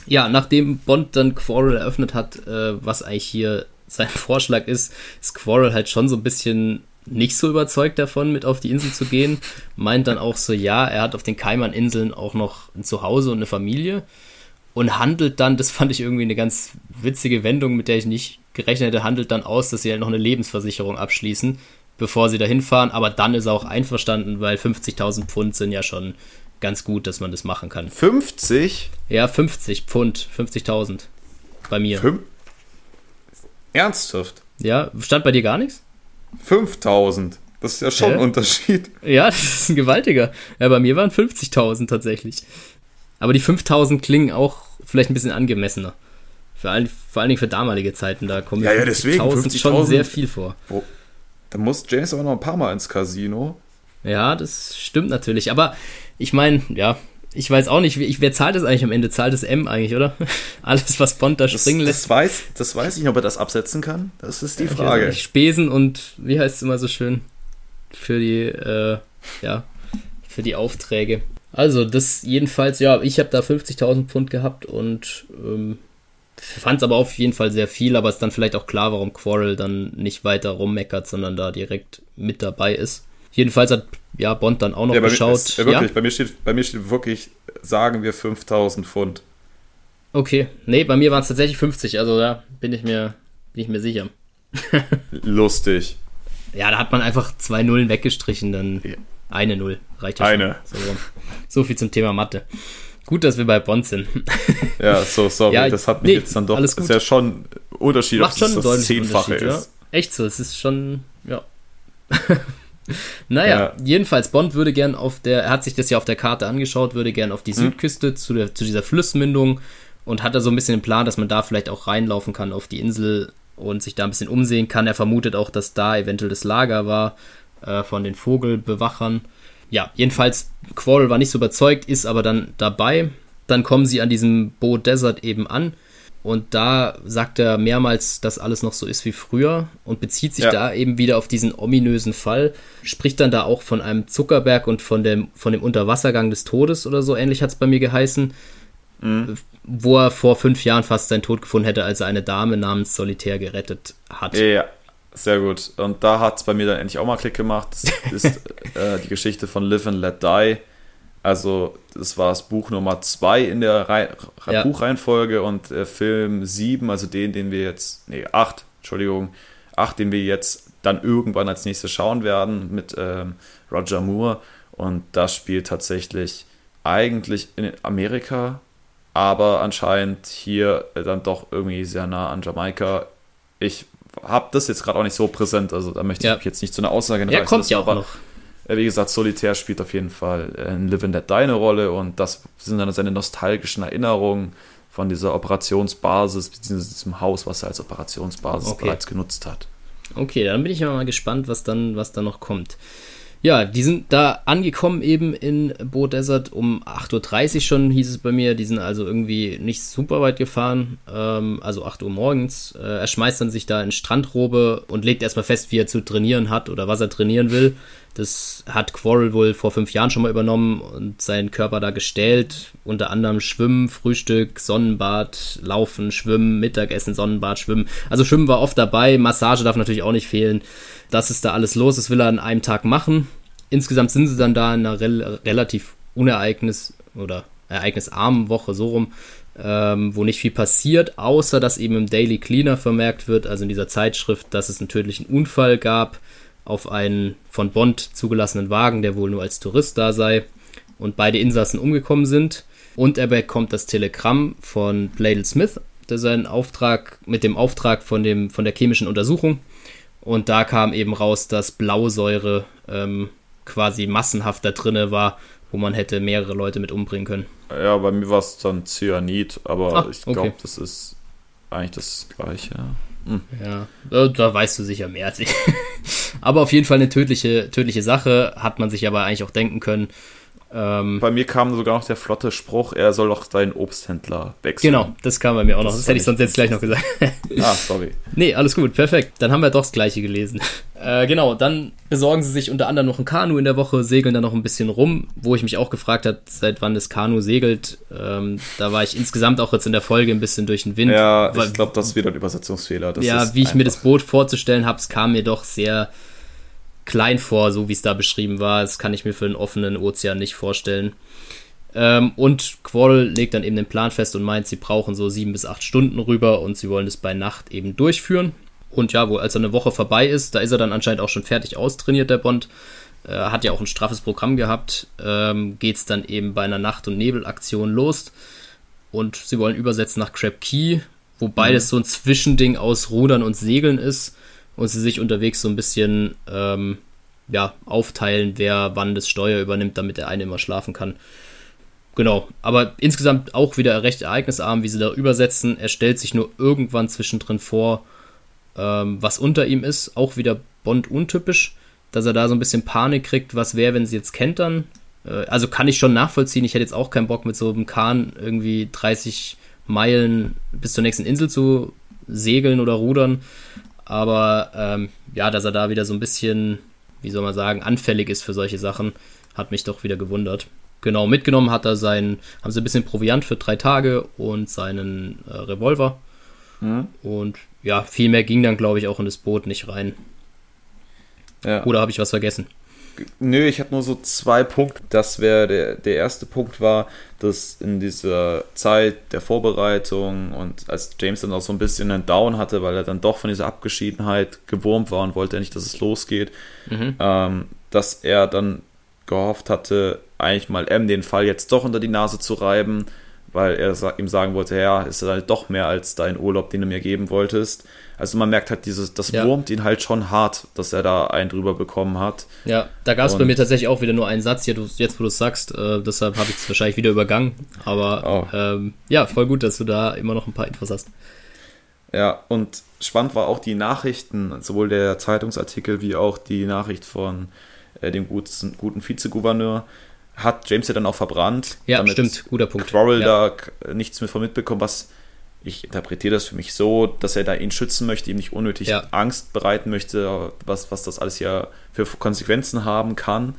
Ja, nachdem Bond dann Quarrel eröffnet hat, äh, was eigentlich hier sein *laughs* Vorschlag ist, ist Quarrel halt schon so ein bisschen nicht so überzeugt davon, mit auf die Insel zu gehen. Meint dann auch so, ja, er hat auf den Kaiman-Inseln auch noch ein Zuhause und eine Familie und handelt dann, das fand ich irgendwie eine ganz witzige Wendung, mit der ich nicht gerechnet hätte, handelt dann aus, dass sie halt noch eine Lebensversicherung abschließen, bevor sie da hinfahren. Aber dann ist er auch einverstanden, weil 50.000 Pfund sind ja schon ganz gut, dass man das machen kann. 50? Ja, 50 Pfund, 50.000 bei mir. Fünf? Ernsthaft? Ja, stand bei dir gar nichts? 5000. Das ist ja schon ein Unterschied. Ja, *laughs* das ist ein gewaltiger. Ja, bei mir waren 50.000 tatsächlich. Aber die 5000 klingen auch vielleicht ein bisschen angemessener. Vor allen, vor allen Dingen für damalige Zeiten, da kommen ja, ja, deswegen 50 schon sehr viel vor. Wo, da muss James aber noch ein paar Mal ins Casino. Ja, das stimmt natürlich. Aber ich meine, ja, ich weiß auch nicht, ich, wer zahlt das eigentlich am Ende? Zahlt es M eigentlich, oder? *laughs* Alles, was Bond da springen lässt. Das weiß, das weiß ich nicht, ob er das absetzen kann. Das ist die Frage. Nicht, Spesen und, wie heißt es immer so schön? Für die, äh, ja, für die Aufträge. Also, das jedenfalls, ja, ich habe da 50.000 Pfund gehabt und ähm, fand es aber auf jeden Fall sehr viel, aber ist dann vielleicht auch klar, warum Quarrel dann nicht weiter rummeckert, sondern da direkt mit dabei ist. Jedenfalls hat ja, Bond dann auch noch ja, geschaut. Mir, ist, ja, wirklich, ja? bei, mir steht, bei mir steht wirklich, sagen wir 5000 Pfund. Okay, nee, bei mir waren es tatsächlich 50, also da bin ich mir, bin ich mir sicher. *laughs* Lustig. Ja, da hat man einfach zwei Nullen weggestrichen, dann eine Null reicht ja Eine. So, so, viel zum Thema Mathe. Gut, dass wir bei Bond sind. *laughs* ja, so, sorry, ja, das hat mich nee, jetzt dann doch, alles gut. ist ja schon Unterschied, Macht ob schon das, das Zehnfache ist. Ja. Echt so, es ist schon, ja. *laughs* *laughs* naja, ja. jedenfalls, Bond würde gern auf der, er hat sich das ja auf der Karte angeschaut, würde gern auf die hm. Südküste zu, der, zu dieser Flussmündung und hat da so ein bisschen den Plan, dass man da vielleicht auch reinlaufen kann auf die Insel und sich da ein bisschen umsehen kann. Er vermutet auch, dass da eventuell das Lager war äh, von den Vogelbewachern. Ja, jedenfalls, Quarrel war nicht so überzeugt, ist aber dann dabei. Dann kommen sie an diesem Bo Desert eben an und da sagt er mehrmals, dass alles noch so ist wie früher und bezieht sich ja. da eben wieder auf diesen ominösen Fall. Spricht dann da auch von einem Zuckerberg und von dem, von dem Unterwassergang des Todes oder so ähnlich hat es bei mir geheißen. Mhm. Wo er vor fünf Jahren fast seinen Tod gefunden hätte, als er eine Dame namens Solitär gerettet hat. Ja, sehr gut. Und da hat es bei mir dann endlich auch mal Klick gemacht. Das ist *laughs* äh, die Geschichte von Live and Let Die also, das war das Buch Nummer 2 in der Re ja. Buchreihenfolge und äh, Film 7, also den, den wir jetzt, nee, 8, Entschuldigung, 8, den wir jetzt dann irgendwann als nächstes schauen werden mit ähm, Roger Moore. Und das spielt tatsächlich eigentlich in Amerika, aber anscheinend hier äh, dann doch irgendwie sehr nah an Jamaika. Ich habe das jetzt gerade auch nicht so präsent, also da möchte ich ja. jetzt nicht zu einer Aussage ja. Kommt ja auch noch. Äh, wie gesagt, Solitär spielt auf jeden Fall in Live and Let Die eine Rolle und das sind dann seine nostalgischen Erinnerungen von dieser Operationsbasis, beziehungsweise diesem Haus, was er als Operationsbasis okay. bereits genutzt hat. Okay, dann bin ich mal gespannt, was dann, was dann noch kommt. Ja, die sind da angekommen eben in Bo Desert um 8.30 Uhr schon, hieß es bei mir. Die sind also irgendwie nicht super weit gefahren, ähm, also 8 Uhr morgens. Äh, er schmeißt dann sich da in Strandrobe und legt erstmal fest, wie er zu trainieren hat oder was er trainieren will. Das hat Quarrel wohl vor fünf Jahren schon mal übernommen und seinen Körper da gestellt. Unter anderem Schwimmen, Frühstück, Sonnenbad, Laufen, Schwimmen, Mittagessen, Sonnenbad, Schwimmen. Also Schwimmen war oft dabei. Massage darf natürlich auch nicht fehlen. Das ist da alles los. Das will er an einem Tag machen. Insgesamt sind sie dann da in einer rel relativ unereignis- oder ereignisarmen Woche so rum, ähm, wo nicht viel passiert, außer dass eben im Daily Cleaner vermerkt wird, also in dieser Zeitschrift, dass es einen tödlichen Unfall gab auf einen von Bond zugelassenen Wagen, der wohl nur als Tourist da sei und beide Insassen umgekommen sind. Und er bekommt das Telegramm von Bladel Smith, der seinen Auftrag mit dem Auftrag von, dem, von der chemischen Untersuchung. Und da kam eben raus, dass Blausäure ähm, quasi massenhaft da drinne war, wo man hätte mehrere Leute mit umbringen können. Ja, bei mir war es dann Cyanid, aber ah, ich glaube, okay. das ist eigentlich das gleiche. Ja, da, da, weißt du sicher mehr als ich. *laughs* aber auf jeden Fall eine tödliche, tödliche Sache, hat man sich aber eigentlich auch denken können. Ähm, bei mir kam sogar noch der flotte Spruch, er soll doch seinen Obsthändler wechseln. Genau, das kam bei mir auch noch. Das, das hätte ich sonst jetzt gleich noch gesagt. ah, sorry. Nee, alles gut, perfekt. Dann haben wir doch das gleiche gelesen. Äh, genau, dann besorgen sie sich unter anderem noch ein Kanu in der Woche, segeln dann noch ein bisschen rum, wo ich mich auch gefragt habe, seit wann das Kanu segelt. Ähm, da war ich insgesamt auch jetzt in der Folge ein bisschen durch den Wind. Ja, ich glaube, das ist wieder ein Übersetzungsfehler. Das ja, wie ich mir das Boot vorzustellen habe, es kam mir doch sehr klein vor, so wie es da beschrieben war. Das kann ich mir für einen offenen Ozean nicht vorstellen. Ähm, und Quarrel legt dann eben den Plan fest und meint, sie brauchen so sieben bis acht Stunden rüber und sie wollen es bei Nacht eben durchführen. Und ja, wo als er eine Woche vorbei ist, da ist er dann anscheinend auch schon fertig austrainiert, der Bond. Äh, hat ja auch ein straffes Programm gehabt. Ähm, Geht es dann eben bei einer Nacht- und Nebelaktion los. Und sie wollen übersetzen nach Crab Key, wobei mhm. das so ein Zwischending aus Rudern und Segeln ist und sie sich unterwegs so ein bisschen ähm, ja, aufteilen, wer wann das Steuer übernimmt, damit der eine immer schlafen kann. Genau, aber insgesamt auch wieder recht ereignisarm, wie sie da übersetzen. Er stellt sich nur irgendwann zwischendrin vor, ähm, was unter ihm ist. Auch wieder Bond untypisch, dass er da so ein bisschen Panik kriegt, was wäre, wenn sie jetzt kentern. Äh, also kann ich schon nachvollziehen. Ich hätte jetzt auch keinen Bock mit so einem Kahn irgendwie 30 Meilen bis zur nächsten Insel zu segeln oder rudern. Aber ähm, ja, dass er da wieder so ein bisschen, wie soll man sagen, anfällig ist für solche Sachen, hat mich doch wieder gewundert. Genau, mitgenommen hat er seinen, haben sie ein bisschen Proviant für drei Tage und seinen äh, Revolver. Mhm. Und ja, viel mehr ging dann, glaube ich, auch in das Boot nicht rein. Ja. Oder habe ich was vergessen? Nö, ich habe nur so zwei Punkte. Das wäre der, der erste Punkt war, dass in dieser Zeit der Vorbereitung und als James dann auch so ein bisschen einen Down hatte, weil er dann doch von dieser Abgeschiedenheit gewurmt war und wollte nicht, dass es losgeht, mhm. ähm, dass er dann gehofft hatte, eigentlich mal M den Fall jetzt doch unter die Nase zu reiben, weil er ihm sagen wollte, ja, ist halt doch mehr als dein Urlaub, den du mir geben wolltest. Also man merkt halt, dieses, das ja. wurmt ihn halt schon hart, dass er da einen drüber bekommen hat. Ja, da gab es bei mir tatsächlich auch wieder nur einen Satz, jetzt wo du es sagst, äh, deshalb habe ich es wahrscheinlich wieder übergangen. Aber oh. ähm, ja, voll gut, dass du da immer noch ein paar Infos hast. Ja, und spannend war auch die Nachrichten, sowohl der Zeitungsartikel wie auch die Nachricht von äh, dem guten, guten Vizegouverneur hat James ja dann auch verbrannt. Ja, stimmt, guter Punkt. Quarrel ja. da nichts mehr von mitbekommen, was ich interpretiere das für mich so, dass er da ihn schützen möchte, ihm nicht unnötig ja. Angst bereiten möchte, was, was das alles ja für Konsequenzen haben kann.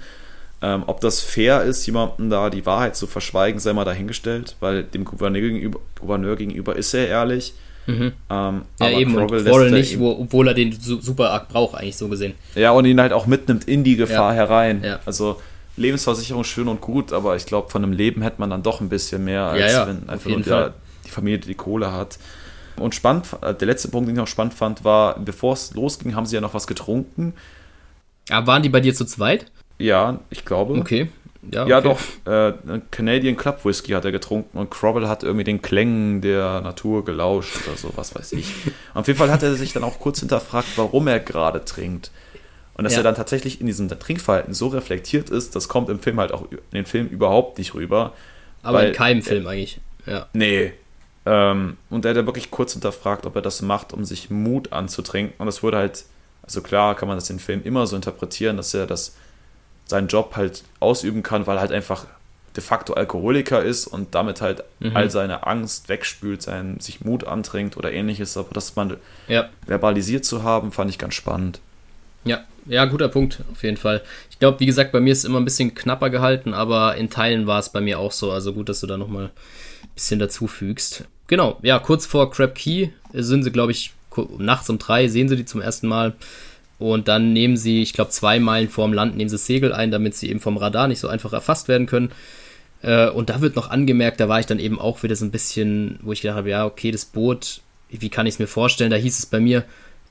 Ähm, ob das fair ist, jemandem da die Wahrheit zu verschweigen, sei mal dahingestellt, weil dem Gouverneur gegenüber, Gouverneur gegenüber ist er ehrlich. Mhm. Ähm, ja, eben, Quarrel und Quarrel nicht, wo, obwohl er den super arg braucht, eigentlich so gesehen. Ja, und ihn halt auch mitnimmt in die Gefahr ja. herein. Ja. Also Lebensversicherung schön und gut, aber ich glaube, von einem Leben hätte man dann doch ein bisschen mehr, als ja, wenn einfach nur der, die Familie die Kohle hat. Und spannend, äh, der letzte Punkt, den ich noch spannend fand, war, bevor es losging, haben sie ja noch was getrunken. Aber ah, waren die bei dir zu zweit? Ja, ich glaube. Okay. Ja, okay. ja doch. Äh, Canadian Club Whisky hat er getrunken und Crobble hat irgendwie den Klängen der Natur gelauscht oder so, was weiß ich. *laughs* Auf jeden Fall hat er sich dann auch kurz hinterfragt, warum er gerade trinkt. Und dass ja. er dann tatsächlich in diesem Trinkverhalten so reflektiert ist, das kommt im Film halt auch in den Film überhaupt nicht rüber. Aber in keinem Film eigentlich. Ja. Nee. Ähm, und er hat ja wirklich kurz hinterfragt, ob er das macht, um sich Mut anzutrinken. Und das wurde halt, also klar kann man das in den Film immer so interpretieren, dass er das seinen Job halt ausüben kann, weil er halt einfach de facto Alkoholiker ist und damit halt mhm. all seine Angst wegspült, sein, sich Mut antrinkt oder ähnliches. Aber das man ja. verbalisiert zu haben, fand ich ganz spannend. Ja, ja, guter Punkt, auf jeden Fall. Ich glaube, wie gesagt, bei mir ist es immer ein bisschen knapper gehalten, aber in Teilen war es bei mir auch so. Also gut, dass du da nochmal ein bisschen dazu fügst. Genau, ja, kurz vor Crab Key sind sie, glaube ich, nachts um drei sehen sie die zum ersten Mal. Und dann nehmen sie, ich glaube, zwei Meilen vorm Land nehmen sie Segel ein, damit sie eben vom Radar nicht so einfach erfasst werden können. Äh, und da wird noch angemerkt, da war ich dann eben auch wieder so ein bisschen, wo ich gedacht habe, ja, okay, das Boot, wie kann ich es mir vorstellen? Da hieß es bei mir,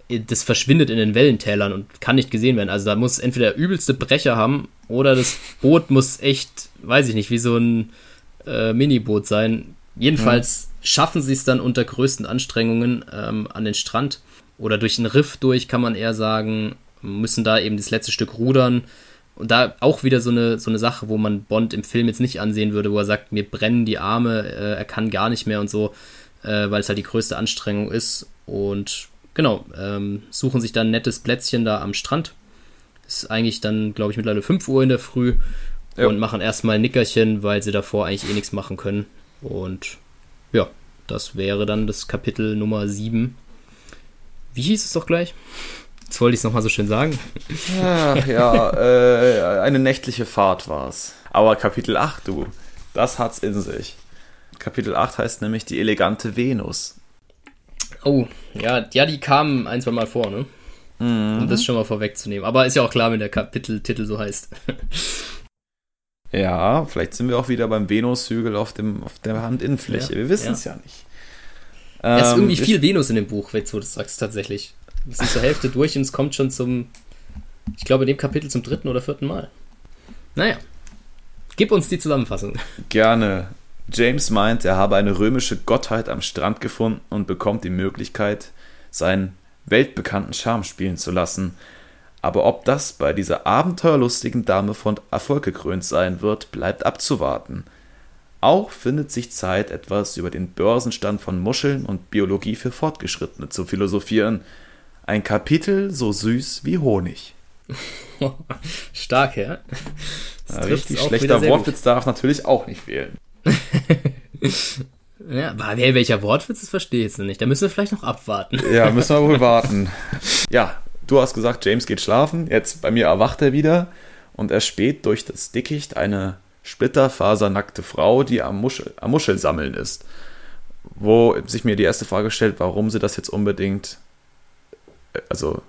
das verschwindet in den Wellentälern und kann nicht gesehen werden. Also da muss entweder übelste Brecher haben oder das Boot muss echt, weiß ich nicht, wie so ein äh, Miniboot sein. Jedenfalls mhm. schaffen sie es dann unter größten Anstrengungen ähm, an den Strand oder durch einen Riff durch, kann man eher sagen, müssen da eben das letzte Stück rudern. Und da auch wieder so eine, so eine Sache, wo man Bond im Film jetzt nicht ansehen würde, wo er sagt, mir brennen die Arme, äh, er kann gar nicht mehr und so, äh, weil es halt die größte Anstrengung ist. Und genau, ähm, suchen sich dann ein nettes Plätzchen da am Strand. Ist eigentlich dann, glaube ich, mittlerweile 5 Uhr in der Früh ja. und machen erstmal ein Nickerchen, weil sie davor eigentlich eh nichts machen können. Und ja, das wäre dann das Kapitel Nummer 7. Wie hieß es doch gleich? Jetzt wollte ich es nochmal so schön sagen. Ach, ja, äh, eine nächtliche Fahrt war es. Aber Kapitel 8, du, das hat's in sich. Kapitel 8 heißt nämlich die elegante Venus. Oh, ja, ja, die kamen ein, zwei Mal vor, ne? Mhm. Um das schon mal vorwegzunehmen. Aber ist ja auch klar, wenn der Kapiteltitel so heißt. ja, vielleicht sind wir auch wieder beim Venushügel auf, dem, auf der Handinnenfläche. Ja, wir wissen es ja. ja. nicht. Ähm, es ist irgendwie viel Venus in dem Buch, wenn du das sagst, tatsächlich. Wir sind zur Hälfte durch und es kommt schon zum, ich glaube, in dem Kapitel zum dritten oder vierten Mal. Naja, gib uns die Zusammenfassung. Gerne. James meint, er habe eine römische Gottheit am Strand gefunden und bekommt die Möglichkeit, seinen weltbekannten Charme spielen zu lassen. Aber ob das bei dieser abenteuerlustigen Dame von Erfolg gekrönt sein wird, bleibt abzuwarten. Auch findet sich Zeit, etwas über den Börsenstand von Muscheln und Biologie für Fortgeschrittene zu philosophieren. Ein Kapitel so süß wie Honig. *laughs* Stark, ja. ja richtig schlechter Wortwitz darf natürlich auch nicht fehlen. Ja, aber welcher Wortwitz, das verstehe ich jetzt nicht. Da müssen wir vielleicht noch abwarten. Ja, müssen wir wohl warten. Ja, du hast gesagt, James geht schlafen. Jetzt bei mir erwacht er wieder und er späht durch das Dickicht eine splitterfasernackte Frau, die am, Muschel, am Muschelsammeln ist. Wo sich mir die erste Frage stellt, warum sie das jetzt unbedingt, äh, also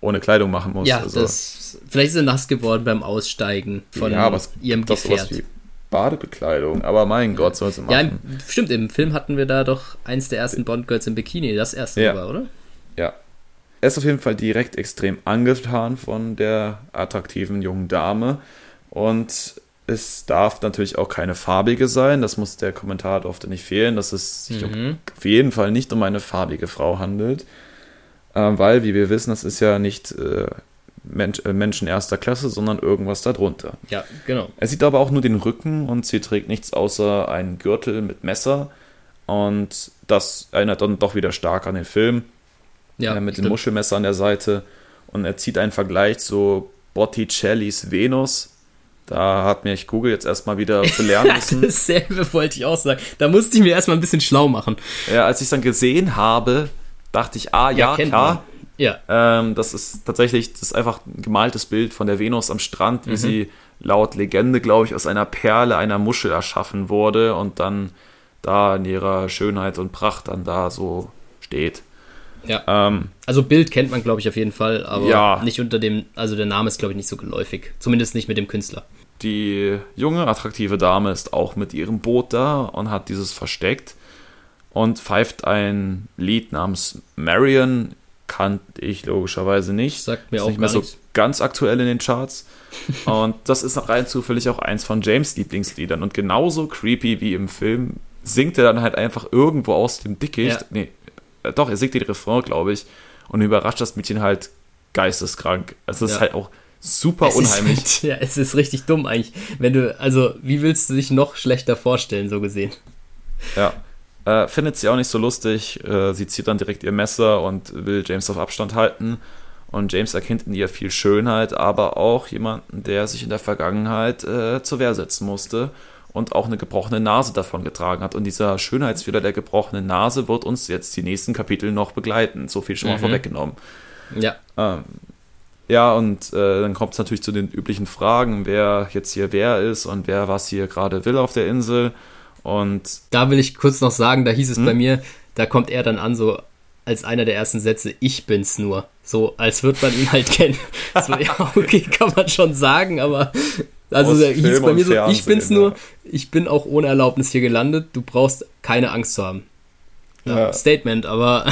ohne Kleidung machen muss. Ja, also, das, vielleicht ist sie nass geworden beim Aussteigen von ja, ihrem Gefährt. Wie Badebekleidung, aber mein Gott, soll sie machen. Ja, stimmt, im Film hatten wir da doch eins der ersten Bond-Girls im Bikini, das erste ja. war, oder? Ja. Er ist auf jeden Fall direkt extrem angetan von der attraktiven jungen Dame und es darf natürlich auch keine farbige sein, das muss der Kommentar oft nicht fehlen, dass es sich mhm. auf jeden Fall nicht um eine farbige Frau handelt, äh, weil, wie wir wissen, das ist ja nicht äh, Mensch, äh, Menschen erster Klasse, sondern irgendwas darunter. Ja, genau. Er sieht aber auch nur den Rücken und sie trägt nichts außer einen Gürtel mit Messer. Und das erinnert dann doch wieder stark an den Film. Ja, äh, mit stimmt. dem Muschelmesser an der Seite. Und er zieht einen Vergleich zu Botticellis Venus. Da hat mir ich Google jetzt erstmal wieder *laughs* belehren müssen. Dasselbe wollte ich auch sagen. Da musste ich mir erstmal ein bisschen schlau machen. Ja, als ich es dann gesehen habe, dachte ich, ah ja, ja klar. Ja. Ähm, das ist tatsächlich, das ist einfach ein gemaltes Bild von der Venus am Strand, wie mhm. sie laut Legende, glaube ich, aus einer Perle einer Muschel erschaffen wurde und dann da in ihrer Schönheit und Pracht dann da so steht. Ja. Ähm, also Bild kennt man, glaube ich, auf jeden Fall, aber ja. nicht unter dem, also der Name ist, glaube ich, nicht so geläufig. Zumindest nicht mit dem Künstler. Die junge, attraktive Dame ist auch mit ihrem Boot da und hat dieses versteckt und pfeift ein Lied namens Marion kannte ich logischerweise nicht. Sagt mir ist auch nicht mehr so ganz aktuell in den Charts. *laughs* und das ist rein zufällig auch eins von James Lieblingsliedern. Und genauso creepy wie im Film singt er dann halt einfach irgendwo aus dem Dickicht. Ja. Nee, äh, doch, er singt den Refrain, glaube ich. Und überrascht das Mädchen halt geisteskrank. Also es ja. ist halt auch super es unheimlich. Ist, *laughs* ja, es ist richtig dumm eigentlich. Wenn du, also, wie willst du dich noch schlechter vorstellen, so gesehen? Ja. Äh, findet sie auch nicht so lustig. Äh, sie zieht dann direkt ihr Messer und will James auf Abstand halten. Und James erkennt in ihr viel Schönheit, aber auch jemanden, der sich in der Vergangenheit äh, zur Wehr setzen musste und auch eine gebrochene Nase davon getragen hat. Und dieser Schönheitsfehler der gebrochenen Nase wird uns jetzt die nächsten Kapitel noch begleiten. So viel schon mal mhm. vorweggenommen. Ja. Ähm, Ja, und äh, dann kommt es natürlich zu den üblichen Fragen, wer jetzt hier wer ist und wer was hier gerade will auf der Insel. Und da will ich kurz noch sagen, da hieß es hm? bei mir, da kommt er dann an, so als einer der ersten Sätze, ich bin's nur. So, als würde man ihn halt *laughs* kennen. So, ja, okay, kann man schon sagen, aber also der hieß bei mir so, ich bin's ja. nur, ich bin auch ohne Erlaubnis hier gelandet, du brauchst keine Angst zu haben. Ja, ja. Statement, aber.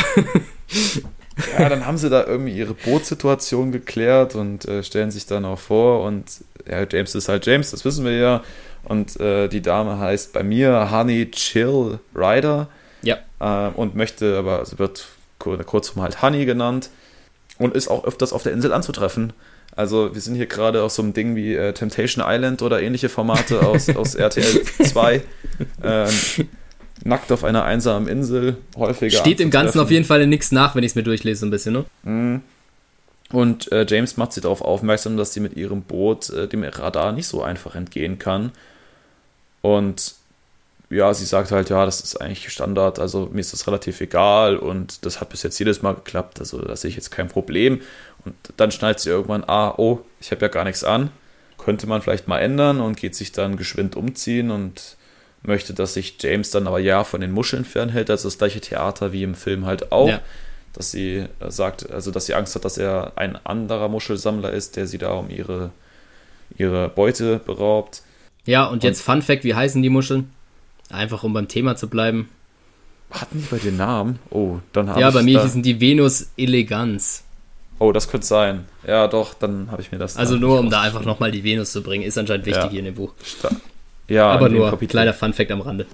*laughs* ja, dann haben sie da irgendwie ihre Bootssituation geklärt und äh, stellen sich dann auch vor und ja, James ist halt James, das wissen wir ja. Und äh, die Dame heißt bei mir Honey Chill Rider. Ja. Äh, und möchte, aber also wird kurzum halt Honey genannt und ist auch öfters auf der Insel anzutreffen. Also wir sind hier gerade auf so einem Ding wie äh, Temptation Island oder ähnliche Formate aus, *laughs* aus RTL 2. Ähm, nackt auf einer einsamen Insel, häufiger. Steht im Ganzen auf jeden Fall nichts nach, wenn ich es mir durchlese, so ein bisschen, ne? Mhm. Und äh, James macht sie darauf aufmerksam, dass sie mit ihrem Boot äh, dem Radar nicht so einfach entgehen kann. Und ja, sie sagt halt, ja, das ist eigentlich Standard, also mir ist das relativ egal und das hat bis jetzt jedes Mal geklappt, also da sehe ich jetzt kein Problem. Und dann schnallt sie irgendwann, ah, oh, ich habe ja gar nichts an, könnte man vielleicht mal ändern und geht sich dann geschwind umziehen und möchte, dass sich James dann aber ja von den Muscheln fernhält, also das gleiche Theater wie im Film halt auch. Ja. Dass sie äh, sagt, also dass sie Angst hat, dass er ein anderer Muschelsammler ist, der sie da um ihre, ihre Beute beraubt. Ja, und, und jetzt Fun Fact, wie heißen die Muscheln? Einfach um beim Thema zu bleiben. Hatten die bei den Namen? Oh, dann habe ja, ich. Ja, bei mir hießen die Venus Eleganz. Oh, das könnte sein. Ja, doch, dann habe ich mir das. Also nur, um da einfach nochmal die Venus zu bringen, ist anscheinend wichtig ja. hier in dem Buch. Ja, aber nur Kapitel. kleiner Funfact am Rande.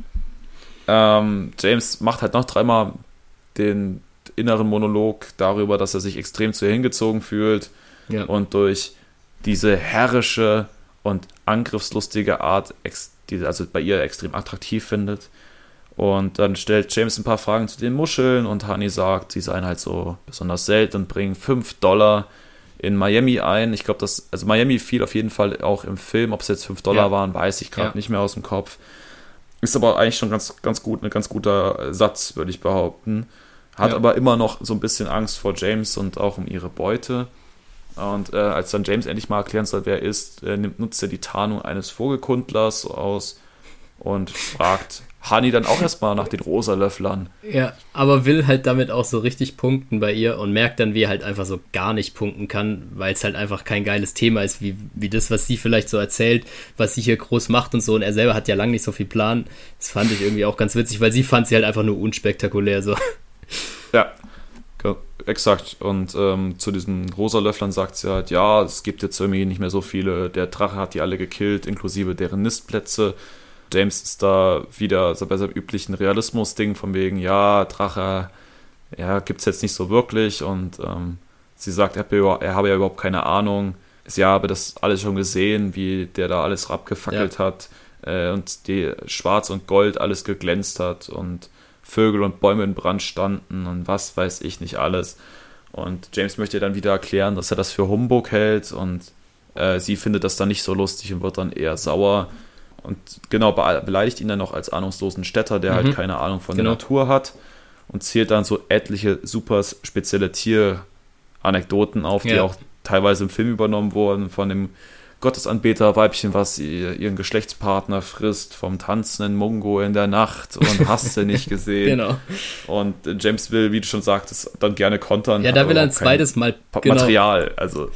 Ähm, James macht halt noch dreimal den inneren Monolog darüber, dass er sich extrem zu ihr hingezogen fühlt ja. und durch diese herrische und angriffslustige Art die also bei ihr extrem attraktiv findet. Und dann stellt James ein paar Fragen zu den Muscheln und Honey sagt, sie seien halt so besonders selten und bringen 5 Dollar in Miami ein. Ich glaube, dass, also Miami fiel auf jeden Fall auch im Film, ob es jetzt 5 Dollar ja. waren, weiß ich gerade ja. nicht mehr aus dem Kopf. Ist aber eigentlich schon ganz, ganz gut, ein ganz guter Satz, würde ich behaupten. Hat ja. aber immer noch so ein bisschen Angst vor James und auch um ihre Beute. Und äh, als dann James endlich mal erklären soll, wer er ist, äh, nimmt, nutzt er die Tarnung eines Vogelkundlers aus und fragt Hani dann auch erstmal nach den Rosalöfflern. Ja, aber will halt damit auch so richtig punkten bei ihr und merkt dann, wie er halt einfach so gar nicht punkten kann, weil es halt einfach kein geiles Thema ist, wie, wie das, was sie vielleicht so erzählt, was sie hier groß macht und so. Und er selber hat ja lange nicht so viel Plan. Das fand ich irgendwie auch ganz witzig, weil sie fand sie halt einfach nur unspektakulär so. Ja, exakt. Und ähm, zu diesen Rosa-Löfflern sagt sie halt, ja, es gibt jetzt irgendwie nicht mehr so viele. Der Drache hat die alle gekillt, inklusive deren Nistplätze. James ist da wieder so bei seinem üblichen Realismus-Ding von wegen, ja, Drache, ja, gibt es jetzt nicht so wirklich. Und ähm, sie sagt, er, er, habe ja überhaupt keine Ahnung. Sie habe das alles schon gesehen, wie der da alles abgefackelt ja. hat äh, und die Schwarz und Gold alles geglänzt hat und Vögel und Bäume in Brand standen und was weiß ich nicht alles. Und James möchte dann wieder erklären, dass er das für Humbug hält und äh, sie findet das dann nicht so lustig und wird dann eher sauer. Und genau, beleidigt ihn dann noch als ahnungslosen Städter, der halt mhm. halt keine Ahnung von genau. der Natur hat und zählt dann so etliche super spezielle Tieranekdoten auf, ja. die auch teilweise im Film übernommen wurden von dem Gottesanbeter-Weibchen, was ihren Geschlechtspartner frisst, vom tanzenden Mungo in der Nacht und hast du nicht gesehen. *laughs* genau. Und James will, wie du schon sagtest, dann gerne kontern. Ja, da will er ein zweites Mal genau. Material, also.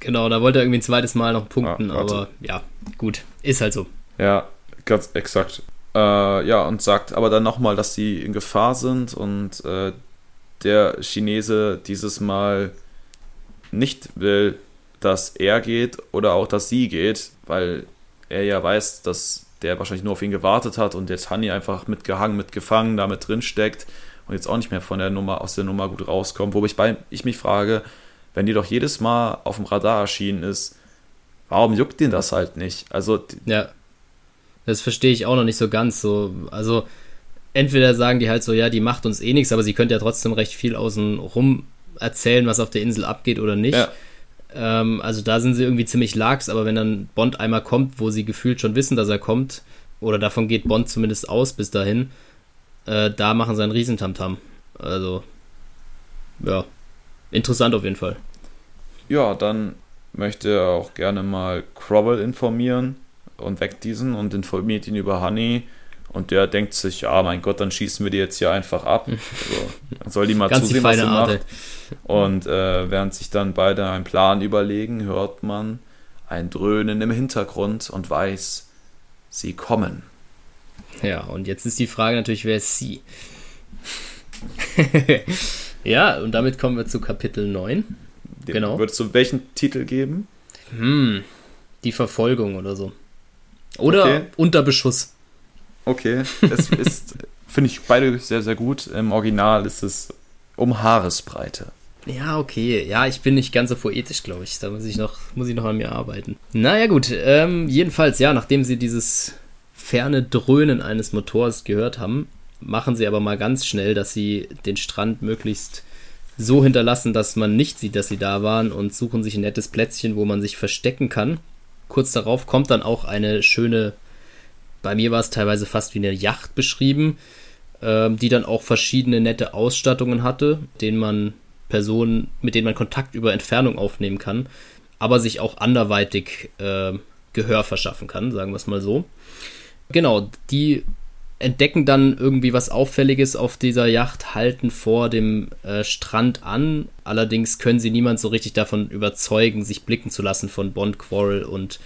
Genau, da wollte er irgendwie ein zweites Mal noch punkten, ja, aber ja, gut, ist halt so. Ja, ganz exakt. Äh, ja, und sagt aber dann nochmal, dass sie in Gefahr sind und äh, der Chinese dieses Mal nicht will, dass er geht oder auch, dass sie geht, weil er ja weiß, dass der wahrscheinlich nur auf ihn gewartet hat und jetzt Honey einfach mitgehangen, mitgefangen, damit drin steckt und jetzt auch nicht mehr von der Nummer, aus der Nummer gut rauskommt. Wobei ich, bei, ich mich frage, wenn die doch jedes Mal auf dem Radar erschienen ist, warum juckt den das halt nicht? Also. Ja. Das verstehe ich auch noch nicht so ganz so. Also, entweder sagen die halt so, ja, die macht uns eh nichts, aber sie könnte ja trotzdem recht viel außen rum erzählen, was auf der Insel abgeht oder nicht. Ja. Ähm, also da sind sie irgendwie ziemlich lax, aber wenn dann Bond einmal kommt, wo sie gefühlt schon wissen, dass er kommt, oder davon geht Bond zumindest aus bis dahin, äh, da machen sie einen Riesentamtam. Also, ja, interessant auf jeden Fall. Ja, dann möchte er auch gerne mal Crowell informieren und weckt diesen und informiert ihn über Honey. Und der denkt sich, ja, mein Gott, dann schießen wir die jetzt hier einfach ab. *laughs* Also, dann soll die mal Ganz zusehen, was sie Art, macht. Und äh, während sich dann beide einen Plan überlegen, hört man ein Dröhnen im Hintergrund und weiß, sie kommen. Ja, und jetzt ist die Frage natürlich, wer ist sie? *laughs* ja, und damit kommen wir zu Kapitel 9. Dem Genau. Würdest du welchen Titel geben? Hm, die Verfolgung oder so. Oder Okay. unter Beschuss. Okay, es ist, finde ich beide sehr, sehr gut. Im Original ist es um Haaresbreite. Ja, okay. Ja, ich bin nicht ganz so poetisch, glaube ich. Da muss ich noch, muss ich noch an mir arbeiten. Naja, gut. Ähm, jedenfalls, ja, nachdem sie dieses ferne Dröhnen eines Motors gehört haben, machen sie aber mal ganz schnell, dass sie den Strand möglichst so hinterlassen, dass man nicht sieht, dass sie da waren und suchen sich ein nettes Plätzchen, wo man sich verstecken kann. Kurz darauf kommt dann auch eine schöne, bei mir war es teilweise fast wie eine Yacht beschrieben, ähm, die dann auch verschiedene nette Ausstattungen hatte, denen man Personen, mit denen man Kontakt über Entfernung aufnehmen kann, aber sich auch anderweitig äh, Gehör verschaffen kann, sagen wir es mal so. Genau, die entdecken dann irgendwie was Auffälliges auf dieser Yacht, halten vor dem äh, Strand an. Allerdings können sie niemand so richtig davon überzeugen, sich blicken zu lassen von Bond, Quarrel und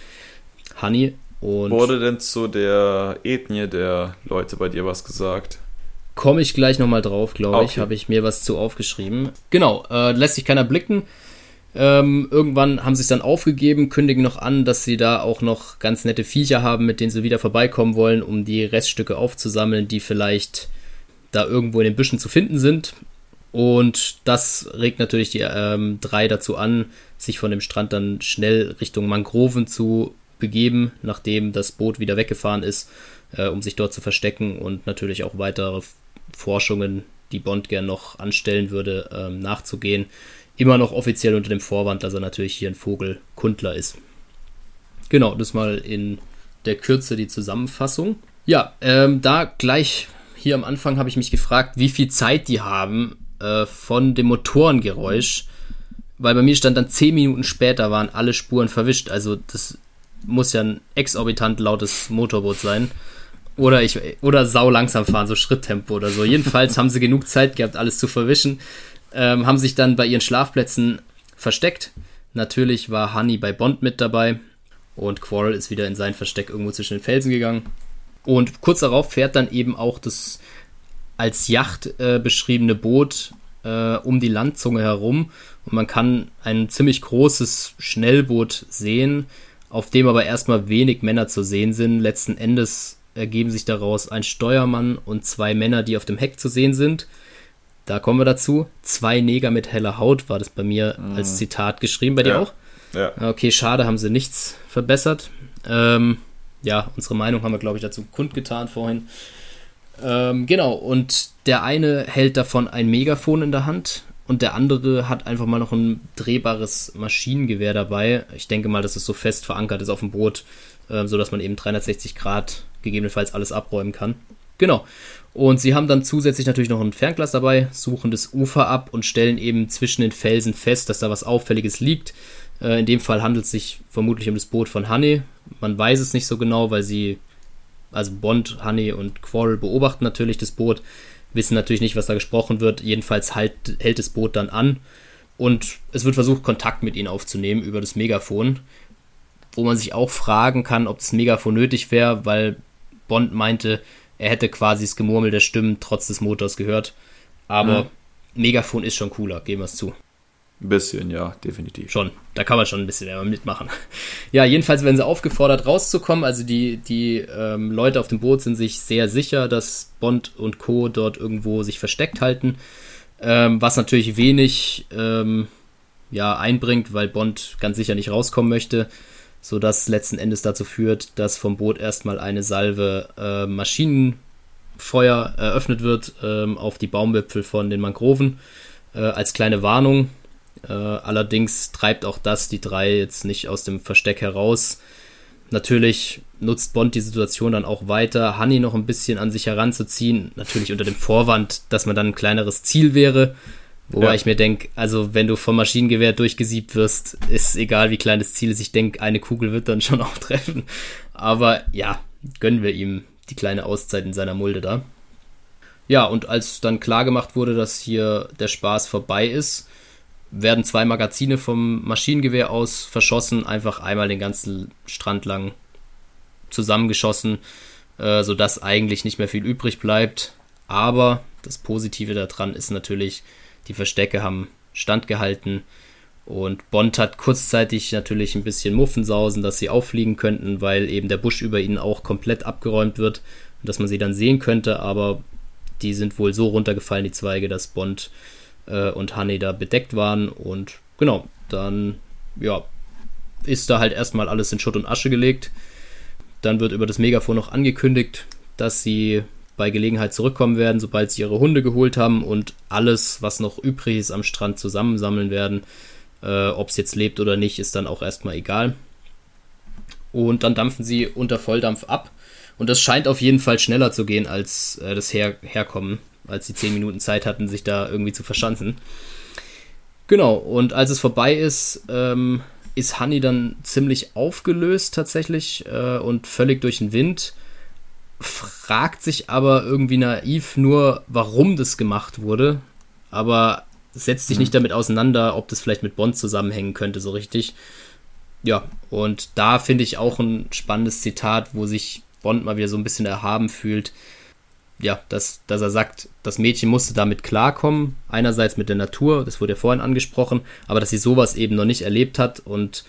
Honey. Und Wurde denn zu der Ethnie der Leute bei dir was gesagt? komme ich gleich nochmal drauf, glaube ich. Okay. Habe ich mir was zu aufgeschrieben. Genau, äh, lässt sich keiner blicken. Ähm, irgendwann haben sie es dann aufgegeben, kündigen noch an, dass sie da auch noch ganz nette Viecher haben, mit denen sie wieder vorbeikommen wollen, um die Reststücke aufzusammeln, die vielleicht da irgendwo in den Büschen zu finden sind. Und das regt natürlich die ähm, drei dazu an, sich von dem Strand dann schnell Richtung Mangroven zu begeben, nachdem das Boot wieder weggefahren ist, äh, um sich dort zu verstecken und natürlich auch weitere Forschungen, die Bond gern noch anstellen würde, ähm, nachzugehen. Immer noch offiziell unter dem Vorwand, dass er natürlich hier ein Vogelkundler ist. Genau, das mal in der Kürze die Zusammenfassung. Ja, ähm, da gleich hier am Anfang habe ich mich gefragt, wie viel Zeit die haben äh, von dem Motorengeräusch, weil bei mir stand dann 10 Minuten später waren alle Spuren verwischt. Also das muss ja ein exorbitant lautes Motorboot sein. Oder ich oder sau langsam fahren, so Schritttempo oder so. Jedenfalls haben sie genug Zeit gehabt, alles zu verwischen. Ähm, haben sich dann bei ihren Schlafplätzen versteckt. Natürlich war Honey bei Bond mit dabei und Quarrel ist wieder in sein Versteck irgendwo zwischen den Felsen gegangen. Und kurz darauf fährt dann eben auch das als Yacht äh, beschriebene Boot äh, um die Landzunge herum und man kann ein ziemlich großes Schnellboot sehen, auf dem aber erstmal wenig Männer zu sehen sind. Letzten Endes ergeben sich daraus ein Steuermann und zwei Männer, die auf dem Heck zu sehen sind. Da kommen wir dazu. Zwei Neger mit heller Haut war das bei mir als Zitat geschrieben. Bei dir Ja. auch? Ja. Okay, schade, haben sie nichts verbessert. Ähm, ja, unsere Meinung haben wir, glaube ich, dazu kundgetan vorhin. Ähm, genau, und der eine hält davon ein Megafon in der Hand und der andere hat einfach mal noch ein drehbares Maschinengewehr dabei. Ich denke mal, dass es so fest verankert ist auf dem Boot, ähm, sodass man eben 360 Grad gegebenenfalls alles abräumen kann. Genau. Und sie haben dann zusätzlich natürlich noch ein Fernglas dabei, suchen das Ufer ab und stellen eben zwischen den Felsen fest, dass da was Auffälliges liegt. Äh, in dem Fall handelt es sich vermutlich um das Boot von Honey. Man weiß es nicht so genau, weil sie, also Bond, Honey und Quarrel beobachten natürlich das Boot, wissen natürlich nicht, was da gesprochen wird. Jedenfalls halt, hält das Boot dann an und es wird versucht, Kontakt mit ihnen aufzunehmen über das Megafon, wo man sich auch fragen kann, ob das Megafon nötig wäre, weil Bond meinte, er hätte quasi das Gemurmel der Stimmen trotz des Motors gehört. Aber Megafon ist schon cooler, geben wir es zu. Ein bisschen, ja, definitiv. Schon, da kann man schon ein bisschen mitmachen. Ja, jedenfalls werden sie aufgefordert, rauszukommen. Also die, die ähm, Leute auf dem Boot sind sich sehr sicher, dass Bond und Co. dort irgendwo sich versteckt halten. Ähm, was natürlich wenig ähm, ja, einbringt, weil Bond ganz sicher nicht rauskommen möchte, sodass letzten Endes dazu führt, dass vom Boot erstmal eine Salve äh, Maschinenfeuer eröffnet wird ähm, auf die Baumwipfel von den Mangroven äh, als kleine Warnung. Äh, allerdings treibt auch das die drei jetzt nicht aus dem Versteck heraus. Natürlich nutzt Bond die Situation dann auch weiter, Honey noch ein bisschen an sich heranzuziehen. Natürlich unter dem Vorwand, dass man dann ein kleineres Ziel wäre. Wobei Ja. ich mir denke, also wenn du vom Maschinengewehr durchgesiebt wirst, ist egal wie klein das Ziel ist. Ich denke, eine Kugel wird dann schon *laughs* auch treffen. Aber ja, gönnen wir ihm die kleine Auszeit in seiner Mulde da. Ja, und als dann klar gemacht wurde, dass hier der Spaß vorbei ist, werden zwei Magazine vom Maschinengewehr aus verschossen, einfach einmal den ganzen Strand lang zusammengeschossen, äh, sodass eigentlich nicht mehr viel übrig bleibt. Aber das Positive daran ist natürlich, die Verstecke haben standgehalten und Bond hat kurzzeitig natürlich ein bisschen Muffensausen, dass sie auffliegen könnten, weil eben der Busch über ihnen auch komplett abgeräumt wird und dass man sie dann sehen könnte, aber die sind wohl so runtergefallen, die Zweige, dass Bond äh, und Honey da bedeckt waren und genau, dann ja, ist da halt erstmal alles in Schutt und Asche gelegt. Dann wird über das Megafon noch angekündigt, dass sie bei Gelegenheit zurückkommen werden, sobald sie ihre Hunde geholt haben und alles, was noch übrig ist am Strand, zusammensammeln werden. Äh, Ob es jetzt lebt oder nicht, ist dann auch erstmal egal. Und dann dampfen sie unter Volldampf ab. Und das scheint auf jeden Fall schneller zu gehen als äh, das Her Herkommen, als sie 10 Minuten Zeit hatten, sich da irgendwie zu verschanzen. Genau, und als es vorbei ist, ähm, ist Honey dann ziemlich aufgelöst tatsächlich äh, und völlig durch den Wind. Fragt sich aber irgendwie naiv nur, warum das gemacht wurde. Aber setzt sich nicht damit auseinander, ob das vielleicht mit Bond zusammenhängen könnte, so richtig. Ja, und da finde ich auch ein spannendes Zitat, wo sich Bond mal wieder so ein bisschen erhaben fühlt. Ja, dass, dass er sagt, das Mädchen musste damit klarkommen. Einerseits mit der Natur, das wurde ja vorhin angesprochen, aber dass sie sowas eben noch nicht erlebt hat. Und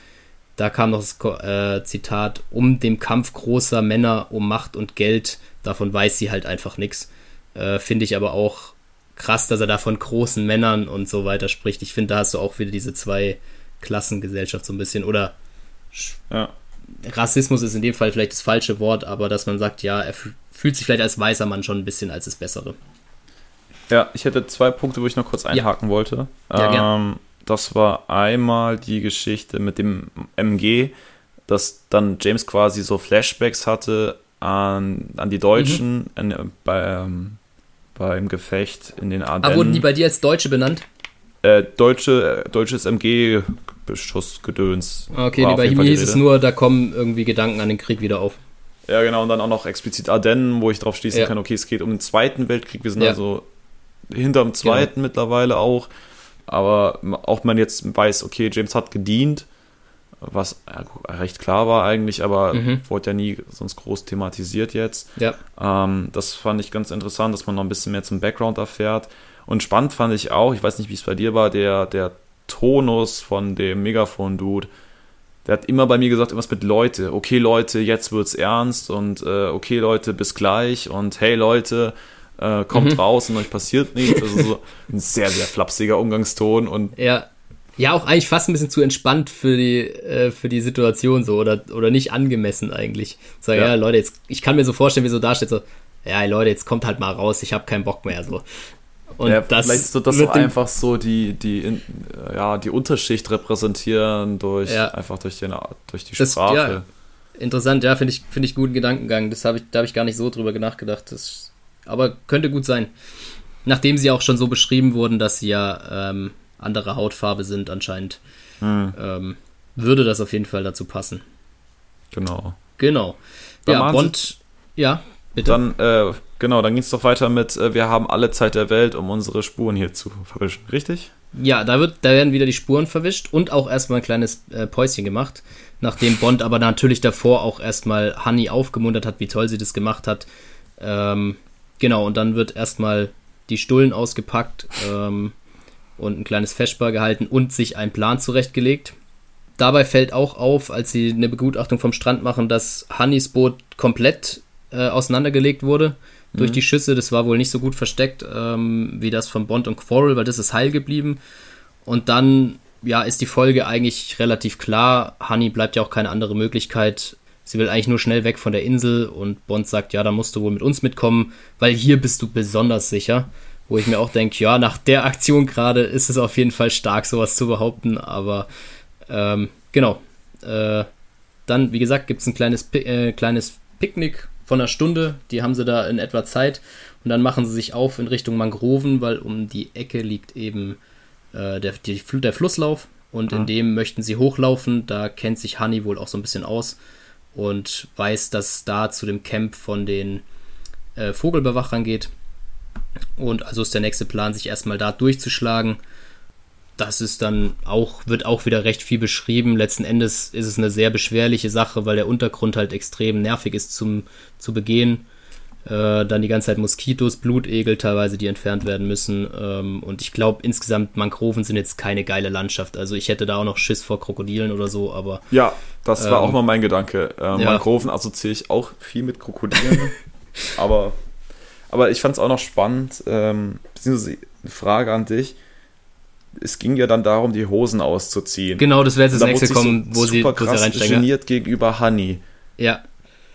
da kam noch das äh, Zitat, um dem Kampf großer Männer um Macht und Geld, davon weiß sie halt einfach nichts. Äh, finde ich aber auch krass, dass er da von großen Männern und so weiter spricht. Ich finde, da hast du auch wieder diese zwei Klassengesellschaft so ein bisschen. Oder Ja. Rassismus ist in dem Fall vielleicht das falsche Wort, aber dass man sagt, ja, er fühlt sich vielleicht als weißer Mann schon ein bisschen als das Bessere. Ja, ich hätte zwei Punkte, wo ich noch kurz einhaken wollte. Ja, ähm, das war einmal die Geschichte mit dem MG, dass dann James quasi so Flashbacks hatte an, an die Deutschen Mhm. an, bei, ähm, beim Gefecht in den Aber Ardennen. wurden die bei dir als Deutsche benannt? äh, deutsche, äh, deutsches MG-Beschussgedöns. Okay, war nee, bei die hieß es nur, da kommen irgendwie Gedanken an den Krieg wieder auf. Ja, genau, und dann auch noch explizit Ardennen, wo ich drauf schließen Ja. kann, okay, es geht um den Zweiten Weltkrieg, wir sind Ja. also hinterm Zweiten mittlerweile auch. Aber auch man jetzt weiß, okay, James hat gedient, was recht klar war eigentlich, aber Mhm. wurde ja nie sonst groß thematisiert jetzt. Ja, Ähm, das fand ich ganz interessant, dass man noch ein bisschen mehr zum Background erfährt. Und spannend fand ich auch, ich weiß nicht, wie es bei dir war, der, der Tonus von dem Megafon-Dude. Der hat immer bei mir gesagt, irgendwas mit Leute. Okay, Leute, jetzt wird's ernst und äh, okay, Leute, bis gleich und hey, Leute, äh, kommt Mhm. raus und euch passiert nichts. Also so *laughs* ein sehr, sehr flapsiger Umgangston und ja. Ja, auch eigentlich fast ein bisschen zu entspannt für die, äh, für die Situation so oder, oder nicht angemessen eigentlich. Sag, ja. Ja. Leute, jetzt, ich kann mir so vorstellen, wie so da steht, so, ja, Leute, jetzt kommt halt mal raus, ich habe keinen Bock mehr, so. Und ja, das vielleicht ist das auch einfach so die, die, ja, die Unterschicht repräsentieren durch Ja. einfach durch, den, durch die Das- Sprache. ja. Interessant, ja, finde ich, finde ich guten Gedankengang. Das habe ich, da habe ich gar nicht so drüber nachgedacht. Das, aber könnte gut sein. Nachdem sie auch schon so beschrieben wurden, dass sie ja ähm, andere Hautfarbe sind anscheinend, Hm, ähm, würde das auf jeden Fall dazu passen. genau. Genau. Dann ja, Bond, ja, bitte. Dann, äh, genau, dann ging es doch weiter mit, äh, wir haben alle Zeit der Welt, um unsere Spuren hier zu verwischen. Richtig? Ja, da, wird, da werden wieder die Spuren verwischt und auch erstmal ein kleines äh, Päuschen gemacht, nachdem Bond aber natürlich davor auch erstmal Honey aufgemuntert hat, wie toll sie das gemacht hat. Ähm, genau, und dann wird erstmal die Stullen ausgepackt ähm, und ein kleines Feschbar gehalten und sich ein Plan zurechtgelegt. Dabei fällt auch auf, als sie eine Begutachtung vom Strand machen, dass Honeys Boot komplett äh, auseinandergelegt wurde durch die Schüsse. Das war wohl nicht so gut versteckt ähm, wie das von Bond und Quarrel, weil das ist heil geblieben. Und dann, ja, ist die Folge eigentlich relativ klar. Honey bleibt ja auch keine andere Möglichkeit. Sie will eigentlich nur schnell weg von der Insel und Bond sagt, ja, dann musst du wohl mit uns mitkommen, weil hier bist du besonders sicher. Wo ich mir auch denke, ja, nach der Aktion gerade ist es auf jeden Fall stark, sowas zu behaupten, aber ähm, genau. Äh, dann, wie gesagt, gibt es ein kleines, äh, kleines Picknick von einer Stunde, die haben sie da in etwa Zeit. Und dann machen sie sich auf in Richtung Mangroven, weil um die Ecke liegt eben äh, der, die, der Flusslauf. Und mhm. in dem möchten sie hochlaufen. Da kennt sich Honey wohl auch so ein bisschen aus und weiß, dass da zu dem Camp von den äh, Vogelbewachern geht. Und also ist der nächste Plan, sich erstmal da durchzuschlagen. Das ist dann auch, wird auch wieder recht viel beschrieben. Letzten Endes ist es eine sehr beschwerliche Sache, weil der Untergrund halt extrem nervig ist zum, zu begehen. Äh, dann die ganze Zeit Moskitos, Blutegel teilweise, die entfernt werden müssen. Ähm, und ich glaube, insgesamt Mangroven sind jetzt keine geile Landschaft. Also ich hätte da auch noch Schiss vor Krokodilen oder so, aber. Ja, das war ähm, auch mal mein Gedanke. Äh, ja. Mangroven assoziiere ich auch viel mit Krokodilen. *laughs* aber, aber ich fand es auch noch spannend, ähm, beziehungsweise eine Frage an dich. Es ging ja dann darum, die Hosen auszuziehen. Genau, das wäre jetzt das nächste kommen, so wo, sie, wo sie reinsteigen. geniert gegenüber Honey. Ja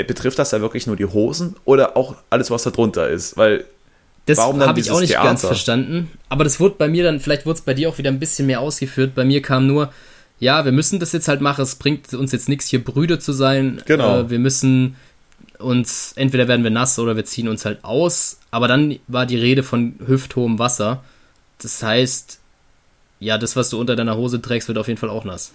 betrifft das ja wirklich nur die Hosen oder auch alles, was da drunter ist? Weil das habe ich auch nicht Theater? ganz verstanden. Aber das wurde bei mir dann, vielleicht wurde es bei dir auch wieder ein bisschen mehr ausgeführt. Bei mir kam nur, ja, wir müssen das jetzt halt machen. Es bringt uns jetzt nichts, hier Brüder zu sein. Genau. Äh, wir müssen uns, entweder werden wir nass oder wir ziehen uns halt aus. Aber dann war die Rede von hüfthohem Wasser. Das heißt, ja, das, was du unter deiner Hose trägst, wird auf jeden Fall auch nass.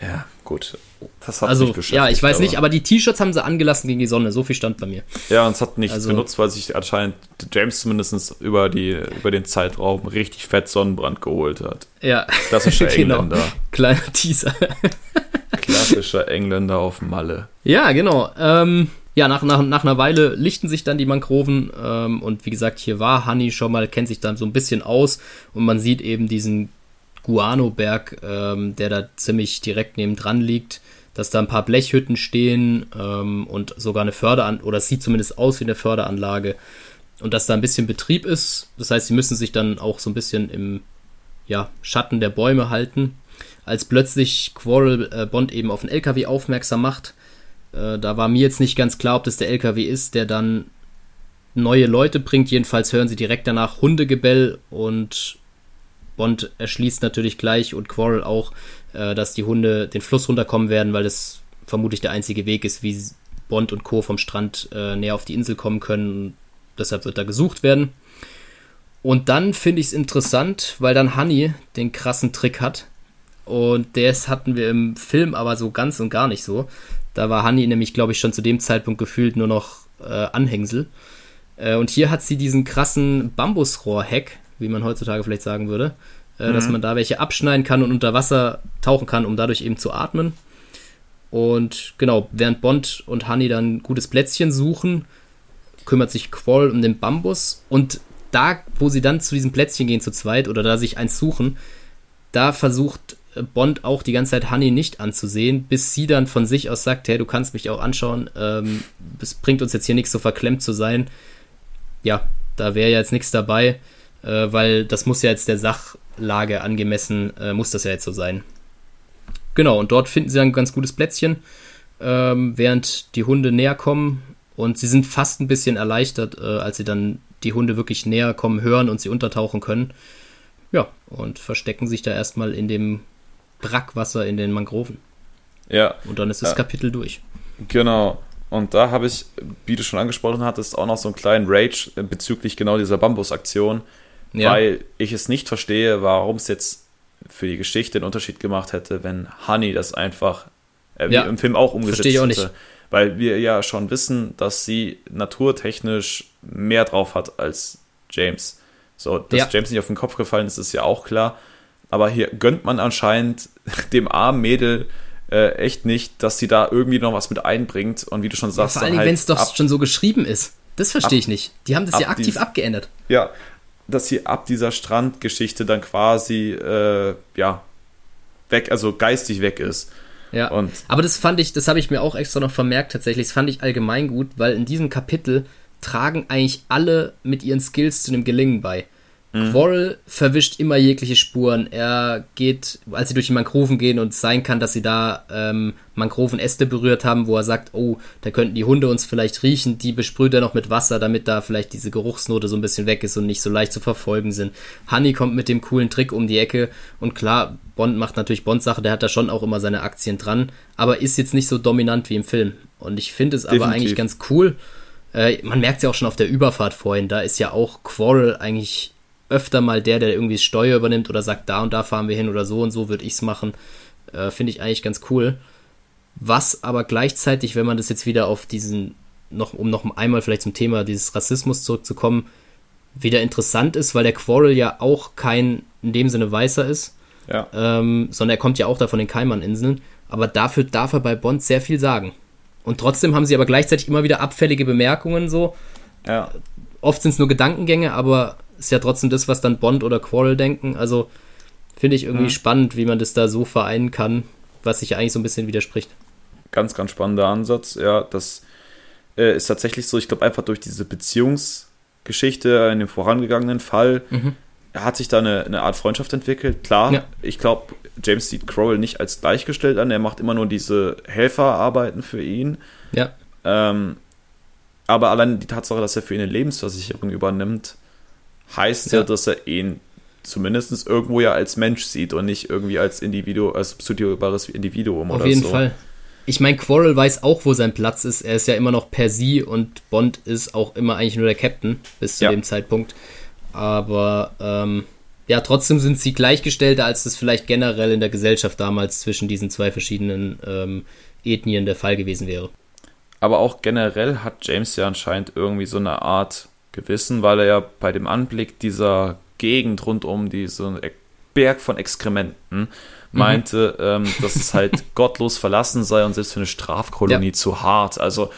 Ja, gut. Das hat also, ja, ich weiß aber. nicht, aber die T-Shirts haben sie angelassen gegen die Sonne. So viel stand bei mir. Ja, und es hat nichts also, genutzt, weil sich anscheinend James zumindest über, die, über den Zeitraum richtig fett Sonnenbrand geholt hat. Ja. Klassischer *laughs* genau. Engländer. Kleiner Teaser. *laughs* Klassischer Engländer auf Malle. Ja, genau. Ähm, ja, nach, nach, nach einer Weile lichten sich dann die Mangroven ähm, und wie gesagt, hier war Honey schon mal, kennt sich dann so ein bisschen aus und man sieht eben diesen Guano-Berg, ähm, der da ziemlich direkt neben dran liegt, dass da ein paar Blechhütten stehen ähm, und sogar eine Förderanlage, oder es sieht zumindest aus wie eine Förderanlage und dass da ein bisschen Betrieb ist. Das heißt, sie müssen sich dann auch so ein bisschen im ja, Schatten der Bäume halten. Als plötzlich Quarrel äh, Bond eben auf den LKW aufmerksam macht, äh, da war mir jetzt nicht ganz klar, ob das der LKW ist, der dann neue Leute bringt. Jedenfalls hören sie direkt danach Hundegebell und Bond erschließt natürlich gleich und Quarrel auch, äh, dass die Hunde den Fluss runterkommen werden, weil das vermutlich der einzige Weg ist, wie Bond und Co. vom Strand äh, näher auf die Insel kommen können. Deshalb wird da gesucht werden. Und dann finde ich es interessant, weil dann Honey den krassen Trick hat. Und das hatten wir im Film aber so ganz und gar nicht so. Da war Honey nämlich, glaube ich, schon zu dem Zeitpunkt gefühlt nur noch äh, Anhängsel. Äh, und hier hat sie diesen krassen Bambusrohr-Hack, wie man heutzutage vielleicht sagen würde, äh, mhm. dass man da welche abschneiden kann und unter Wasser tauchen kann, um dadurch eben zu atmen. Und genau, während Bond und Honey dann ein gutes Plätzchen suchen, kümmert sich Quoll um den Bambus und da, wo sie dann zu diesem Plätzchen gehen zu zweit oder da sich eins suchen, da versucht Bond auch die ganze Zeit Honey nicht anzusehen, bis sie dann von sich aus sagt, hey, du kannst mich auch anschauen, ähm, es bringt uns jetzt hier nichts, so verklemmt zu sein. Ja, da wäre ja jetzt nichts dabei äh, weil das muss ja jetzt der Sachlage angemessen, äh, muss das ja jetzt so sein. Genau, und dort finden sie ein ganz gutes Plätzchen, ähm, während die Hunde näher kommen und sie sind fast ein bisschen erleichtert, äh, als sie dann die Hunde wirklich näher kommen hören und sie untertauchen können. Ja, und verstecken sich da erstmal in dem Brackwasser in den Mangroven. Ja. Und dann ist das ja. Kapitel durch. Genau. Und da habe ich, wie du schon angesprochen hattest, auch noch so einen kleinen Rage bezüglich genau dieser Bambusaktion, ja. weil ich es nicht verstehe, warum es jetzt für die Geschichte einen Unterschied gemacht hätte, wenn Honey das einfach äh, ja. im Film auch umgesetzt Verstehe ich auch nicht. hätte. Weil wir ja schon wissen, dass sie naturtechnisch mehr drauf hat als James. So, dass ja. James nicht auf den Kopf gefallen ist, ist ja auch klar. Aber hier gönnt man anscheinend *laughs* dem armen Mädel äh, echt nicht, dass sie da irgendwie noch was mit einbringt. Und wie du schon sagst, ja, vor allem, halt wenn es doch schon so geschrieben ist. Das verstehe ich nicht. Die haben das ja aktiv abgeändert. Ja, dass sie ab dieser Strandgeschichte dann quasi, äh, ja, weg, also geistig weg ist. Ja, und aber das fand ich, das habe ich mir auch extra noch vermerkt tatsächlich, das fand ich allgemein gut, weil in diesem Kapitel tragen eigentlich alle mit ihren Skills zu einem Gelingen bei. Mhm. Quarrel verwischt immer jegliche Spuren. Er geht, als sie durch die Mangroven gehen und es sein kann, dass sie da ähm, Mangrovenäste berührt haben, wo er sagt, oh, da könnten die Hunde uns vielleicht riechen, die besprüht er noch mit Wasser, damit da vielleicht diese Geruchsnote so ein bisschen weg ist und nicht so leicht zu verfolgen sind. Honey kommt mit dem coolen Trick um die Ecke und klar, Bond macht natürlich Bonds Sache, der hat da schon auch immer seine Aktien dran, aber ist jetzt nicht so dominant wie im Film. Und ich finde es aber eigentlich ganz cool. Äh, man merkt es ja auch schon auf der Überfahrt vorhin, da ist ja auch Quarrel eigentlich öfter mal der, der irgendwie Steuer übernimmt oder sagt, da und da fahren wir hin oder so und so würde ich es machen. Äh, finde ich eigentlich ganz cool. Was aber gleichzeitig, wenn man das jetzt wieder auf diesen, noch, um noch einmal vielleicht zum Thema dieses Rassismus zurückzukommen, wieder interessant ist, weil der Quarrel ja auch kein in dem Sinne Weißer ist, ja. ähm, sondern er kommt ja auch da von den Kaiman-Inseln. Aber dafür darf er bei Bond sehr viel sagen. Und trotzdem haben sie aber gleichzeitig immer wieder abfällige Bemerkungen so. Ja. Oft sind es nur Gedankengänge, aber ist ja trotzdem das, was dann Bond oder Quarrel denken. Also finde ich irgendwie mhm. spannend, wie man das da so vereinen kann, was sich ja eigentlich so ein bisschen widerspricht. Ganz, ganz spannender Ansatz. Ja, das äh, ist tatsächlich so. Ich glaube, einfach durch diese Beziehungsgeschichte in dem vorangegangenen Fall mhm. hat sich da eine, eine Art Freundschaft entwickelt. Klar, ja. ich glaube, James sieht Crowell nicht als gleichgestellt an. Er macht immer nur diese Helferarbeiten für ihn. Ja. Ähm, aber allein die Tatsache, dass er für ihn eine Lebensversicherung übernimmt, heißt ja, ja dass er ihn zumindest irgendwo ja als Mensch sieht und nicht irgendwie als Individuum, als pseudobares Individuum Auf oder so. Auf jeden Fall. Ich meine, Quarrel weiß auch, wo sein Platz ist. Er ist ja immer noch per sie und Bond ist auch immer eigentlich nur der Captain bis zu ja. dem Zeitpunkt. Aber ähm, ja, trotzdem sind sie gleichgestellter, als das vielleicht generell in der Gesellschaft damals zwischen diesen zwei verschiedenen ähm, Ethnien der Fall gewesen wäre. Aber auch generell hat James ja anscheinend irgendwie so eine Art Gewissen, weil er ja bei dem Anblick dieser Gegend rund um diesen Berg von Exkrementen mhm. meinte, mhm. ähm, dass es halt *laughs* gottlos verlassen sei und selbst für eine Strafkolonie ja. zu hart. Also,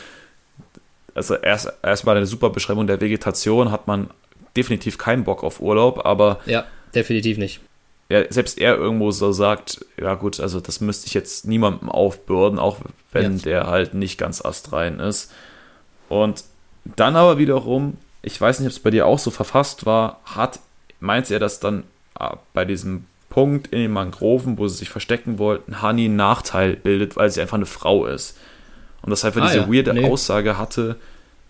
also erst erstmal eine super Beschreibung der Vegetation hat man definitiv keinen Bock auf Urlaub, aber ja, definitiv nicht. Ja, selbst er irgendwo so sagt, ja gut, also das müsste ich jetzt niemandem aufbürden, auch wenn ja. der halt nicht ganz astrein ist. Und dann aber wiederum, ich weiß nicht, ob es bei dir auch so verfasst war, hat meint er, dass dann äh, bei diesem Punkt in den Mangroven, wo sie sich verstecken wollten, Honey einen Nachteil bildet, weil sie einfach eine Frau ist. Und das einfach ah, diese ja. weirde nee. Aussage hatte,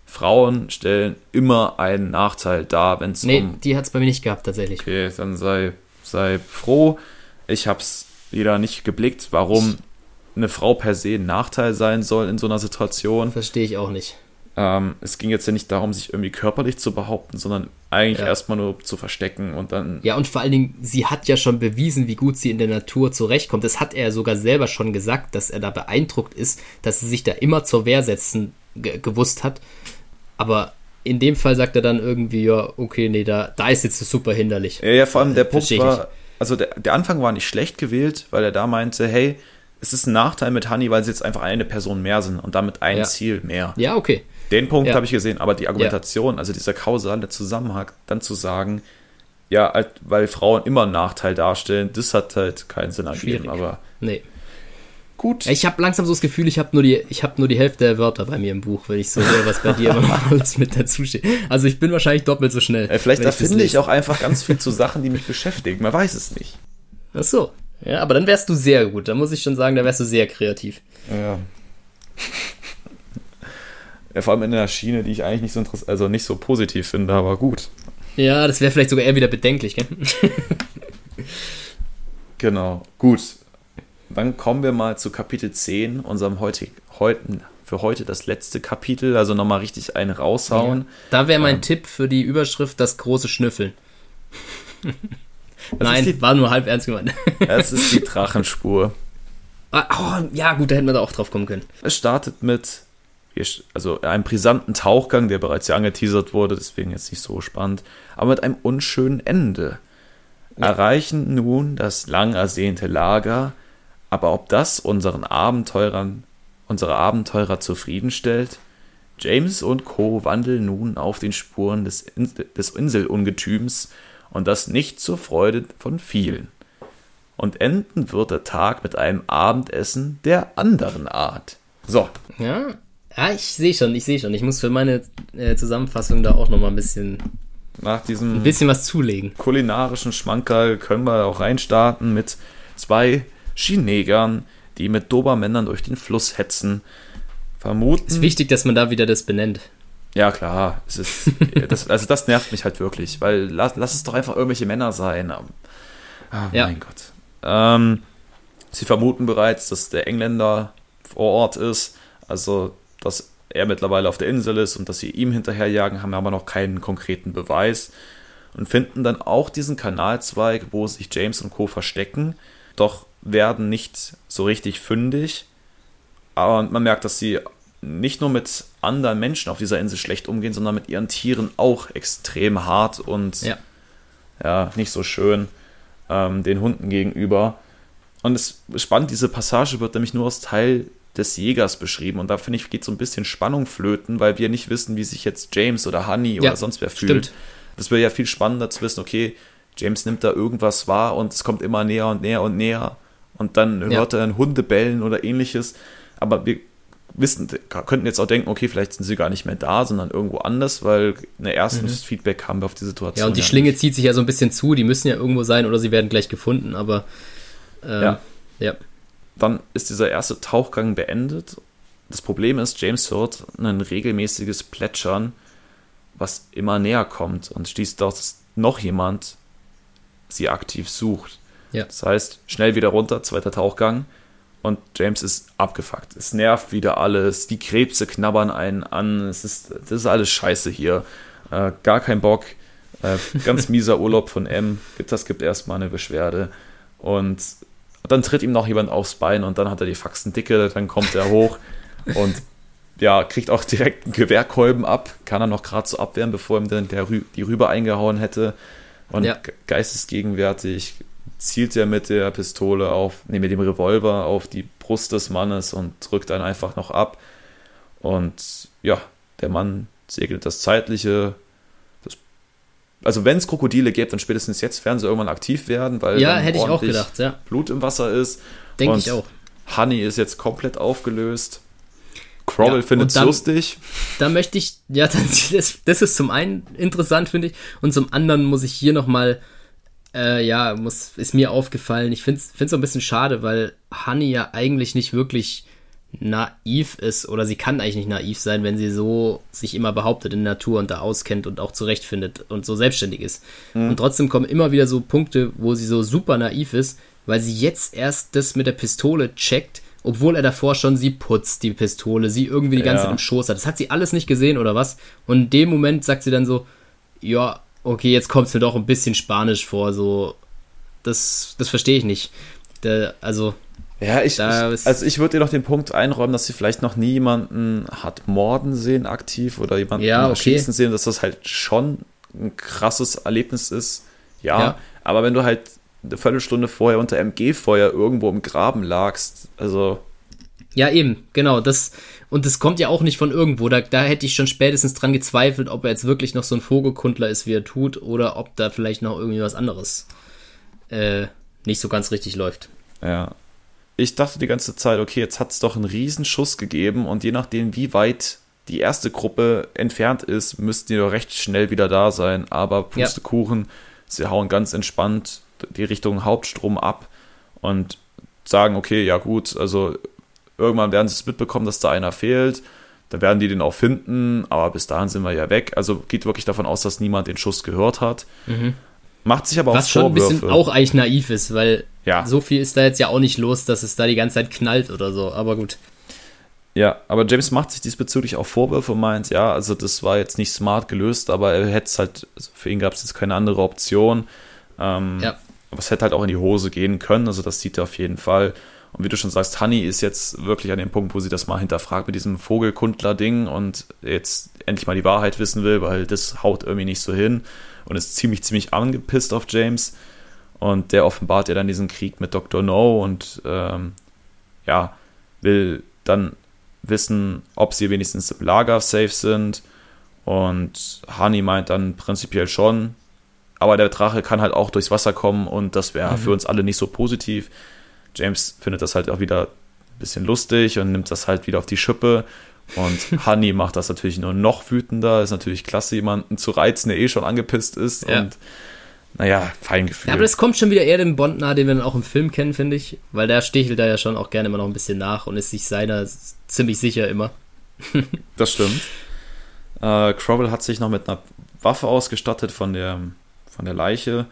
Frauen stellen immer einen Nachteil dar, wenn es nee, um... die hat es bei mir nicht gehabt, tatsächlich. Okay, dann sei, sei froh. Ich habe es wieder nicht geblickt, warum eine Frau per se ein Nachteil sein soll in so einer Situation. Verstehe ich auch nicht. Ähm, es ging jetzt ja nicht darum, sich irgendwie körperlich zu behaupten, sondern eigentlich ja. erstmal nur zu verstecken und dann. Ja, und vor allen Dingen, sie hat ja schon bewiesen, wie gut sie in der Natur zurechtkommt. Das hat er sogar selber schon gesagt, dass er da beeindruckt ist, dass sie sich da immer zur Wehr setzen gewusst hat. Aber in dem Fall sagt er dann irgendwie, ja, okay, nee, da, da ist jetzt super hinderlich. Ja, ja vor allem der Punkt war, also der, der Anfang war nicht schlecht gewählt, weil er da meinte, hey, es ist ein Nachteil mit Honey, weil sie jetzt einfach eine Person mehr sind und damit ein ja. Ziel mehr. Ja, okay. Den Punkt ja. habe ich gesehen, aber die Argumentation, ja. also dieser kausale Zusammenhang, dann zu sagen, ja, halt, weil Frauen immer einen Nachteil darstellen, das hat halt keinen Sinn ergeben, aber. Nee. Gut. Ich habe langsam so das Gefühl, ich habe nur, die, hab nur die Hälfte der Wörter bei mir im Buch, wenn ich so höre, was bei dir *laughs* immer alles mit dazu steht. Also ich bin wahrscheinlich doppelt so schnell. Äh, vielleicht erfinde ich auch einfach ganz viel zu Sachen, die mich beschäftigen. Man weiß es nicht. Ach so. Ja, aber dann wärst du sehr gut. Da muss ich schon sagen, da wärst du sehr kreativ. Ja. Vor allem in einer Schiene, die ich eigentlich nicht so also nicht so positiv finde, aber gut. Ja, das wäre vielleicht sogar eher wieder bedenklich, gell? *laughs* genau, gut. Dann kommen wir mal zu Kapitel 10, unserem heutig, heutigen, für heute das letzte Kapitel, also nochmal richtig einen raushauen. Ja, da wäre mein ähm, Tipp für die Überschrift das große Schnüffeln. Nein, die, war nur halb ernst gemeint. *laughs* Es ist die Drachenspur. Ah, oh, ja, gut, da hätten wir da auch drauf kommen können. Es startet mit also einem brisanten Tauchgang, der bereits ja angeteasert wurde, deswegen jetzt nicht so spannend, aber mit einem unschönen Ende. Ja. Erreichen nun das lang ersehnte Lager, aber ob das unseren Abenteurern, unsere Abenteurer zufriedenstellt? James und Co. wandeln nun auf den Spuren des, In des Inselungetüms und das nicht zur Freude von vielen. Und enden wird der Tag mit einem Abendessen der anderen Art. So. Ja, ja, ich sehe schon, ich sehe schon. Ich muss für meine äh, Zusammenfassung da auch noch mal ein bisschen nach diesem ein bisschen was zulegen. Kulinarischen Schmankerl können wir auch reinstarten mit zwei Skinegern, die mit Dobermännern durch den Fluss hetzen. Vermuten. Es ist wichtig, dass man da wieder das benennt. Ja, klar. Es ist, das, also das nervt mich halt wirklich, weil lass, lass es doch einfach irgendwelche Männer sein. Ah, ja. mein Gott. Ähm, sie vermuten bereits, dass der Engländer vor Ort ist. Also dass er mittlerweile auf der Insel ist und dass sie ihm hinterherjagen, haben aber noch keinen konkreten Beweis und finden dann auch diesen Kanalzweig, wo sich James und Co. verstecken, doch werden nicht so richtig fündig. Aber man merkt, dass sie nicht nur mit anderen Menschen auf dieser Insel schlecht umgehen, sondern mit ihren Tieren auch extrem hart und ja, ja nicht so schön ähm, den Hunden gegenüber. Und es ist spannend, diese Passage wird nämlich nur als Teil des Jägers beschrieben. Und da finde ich, geht so ein bisschen Spannung flöten, weil wir nicht wissen, wie sich jetzt James oder Honey ja, oder sonst wer fühlt. Stimmt. Das wäre ja viel spannender zu wissen, okay, James nimmt da irgendwas wahr und es kommt immer näher und näher und näher. Und dann hört ja. er einen Hunde bellen oder ähnliches. Aber wir wissen, könnten jetzt auch denken, okay, vielleicht sind sie gar nicht mehr da, sondern irgendwo anders, weil ein erstes mhm. Feedback haben wir auf die Situation. Ja, und die ja Schlinge nicht. zieht sich ja so ein bisschen zu, die müssen ja irgendwo sein oder sie werden gleich gefunden, aber ähm, ja. ja. Dann ist dieser erste Tauchgang beendet. Das Problem ist, James hört ein regelmäßiges Plätschern, was immer näher kommt und schließt, dass noch jemand sie aktiv sucht. Ja. Das heißt, schnell wieder runter, zweiter Tauchgang und James ist abgefuckt. Es nervt wieder alles, die Krebse knabbern einen an, es ist, das ist alles scheiße hier. Äh, gar kein Bock. Äh, ganz *laughs* mieser Urlaub von M. Das gibt erstmal eine Beschwerde. Und dann tritt ihm noch jemand aufs Bein und dann hat er die Faxen dicke, dann kommt er hoch und ja, kriegt auch direkt einen Gewehrkolben ab, kann er noch gerade so abwehren, bevor ihm dann der Rü die Rübe eingehauen hätte. Und ja. geistesgegenwärtig zielt er mit der Pistole auf, nee, mit dem Revolver auf die Brust des Mannes und drückt dann einfach noch ab. Und ja, der Mann segelt das Zeitliche. Also wenn es Krokodile gibt, dann spätestens jetzt werden sie irgendwann aktiv werden, weil ja, hätte ich auch gedacht, ja. Blut im Wasser ist. Denke ich auch. Honey ist jetzt komplett aufgelöst. Crowell ja, findet es lustig. Da möchte ich, ja, *laughs* das, das ist zum einen interessant, finde ich, und zum anderen muss ich hier nochmal äh, ja, muss, ist mir aufgefallen. Ich finde es so ein bisschen schade, weil Honey ja eigentlich nicht wirklich naiv ist oder sie kann eigentlich nicht naiv sein, wenn sie so sich immer behauptet in der Natur und da auskennt und auch zurechtfindet und so selbstständig ist. Mhm. Und trotzdem kommen immer wieder so Punkte, wo sie so super naiv ist, weil sie jetzt erst das mit der Pistole checkt, obwohl er davor schon sie putzt, die Pistole, sie irgendwie die ganze ja. Zeit im Schoß hat. Das hat sie alles nicht gesehen oder was? Und in dem Moment sagt sie dann so, ja, okay, jetzt kommt es mir doch ein bisschen spanisch vor, so, das, das verstehe ich nicht. Da, also, ja, ich, ich also ich würde dir noch den Punkt einräumen, dass sie vielleicht noch nie jemanden hat morden sehen aktiv oder jemanden ja, okay. schießen sehen, dass das halt schon ein krasses Erlebnis ist. Ja, ja, aber wenn du halt eine Viertelstunde vorher unter MG-Feuer irgendwo im Graben lagst, also. Ja, eben, genau. Das, und das kommt ja auch nicht von irgendwo. Da, da hätte ich schon spätestens dran gezweifelt, ob er jetzt wirklich noch so ein Vogelkundler ist, wie er tut, oder ob da vielleicht noch irgendwie was anderes äh, nicht so ganz richtig läuft. Ja. Ich dachte die ganze Zeit, okay, jetzt hat es doch einen Riesenschuss gegeben und je nachdem, wie weit die erste Gruppe entfernt ist, müssten die doch recht schnell wieder da sein. Aber Pustekuchen, ja. sie hauen ganz entspannt die Richtung Hauptstrom ab und sagen, okay, ja gut, also Irgendwann werden sie es mitbekommen, dass da einer fehlt. Da werden die den auch finden, aber bis dahin sind wir ja weg. Also geht wirklich davon aus, dass niemand den Schuss gehört hat. Mhm. Macht sich aber Was auch schon Vorwürfe. ein bisschen auch eigentlich naiv ist, weil ja. so viel ist da jetzt ja auch nicht los, dass es da die ganze Zeit knallt oder so. Aber gut. Ja, aber James macht sich diesbezüglich auch Vorwürfe und meint, ja, also das war jetzt nicht smart gelöst, aber er hätte es halt, also für ihn gab es jetzt keine andere Option. Ähm, ja. Aber es hätte halt auch in die Hose gehen können, also das sieht er auf jeden Fall. Und wie du schon sagst, Honey ist jetzt wirklich an dem Punkt, wo sie das mal hinterfragt mit diesem Vogelkundler-Ding und jetzt endlich mal die Wahrheit wissen will, weil das haut irgendwie nicht so hin und ist ziemlich, ziemlich angepisst auf James. Und der offenbart ja dann diesen Krieg mit Dr. No und ähm, ja, will dann wissen, ob sie wenigstens im Lager safe sind. Und Honey meint dann prinzipiell schon, aber der Drache kann halt auch durchs Wasser kommen und das wäre mhm. für uns alle nicht so positiv. James findet das halt auch wieder ein bisschen lustig und nimmt das halt wieder auf die Schippe. Und *laughs* Honey macht das natürlich nur noch wütender. Ist natürlich klasse, jemanden zu reizen, der eh schon angepisst ist. Ja. Und naja, Feingefühl. Ja, aber das kommt schon wieder eher dem Bond nahe, den wir dann auch im Film kennen, finde ich. Weil der stichelt da ja schon auch gerne immer noch ein bisschen nach und ist sich seiner ziemlich sicher immer. *laughs* das stimmt. Äh, Crowell hat sich noch mit einer Waffe ausgestattet von der, von der Leiche.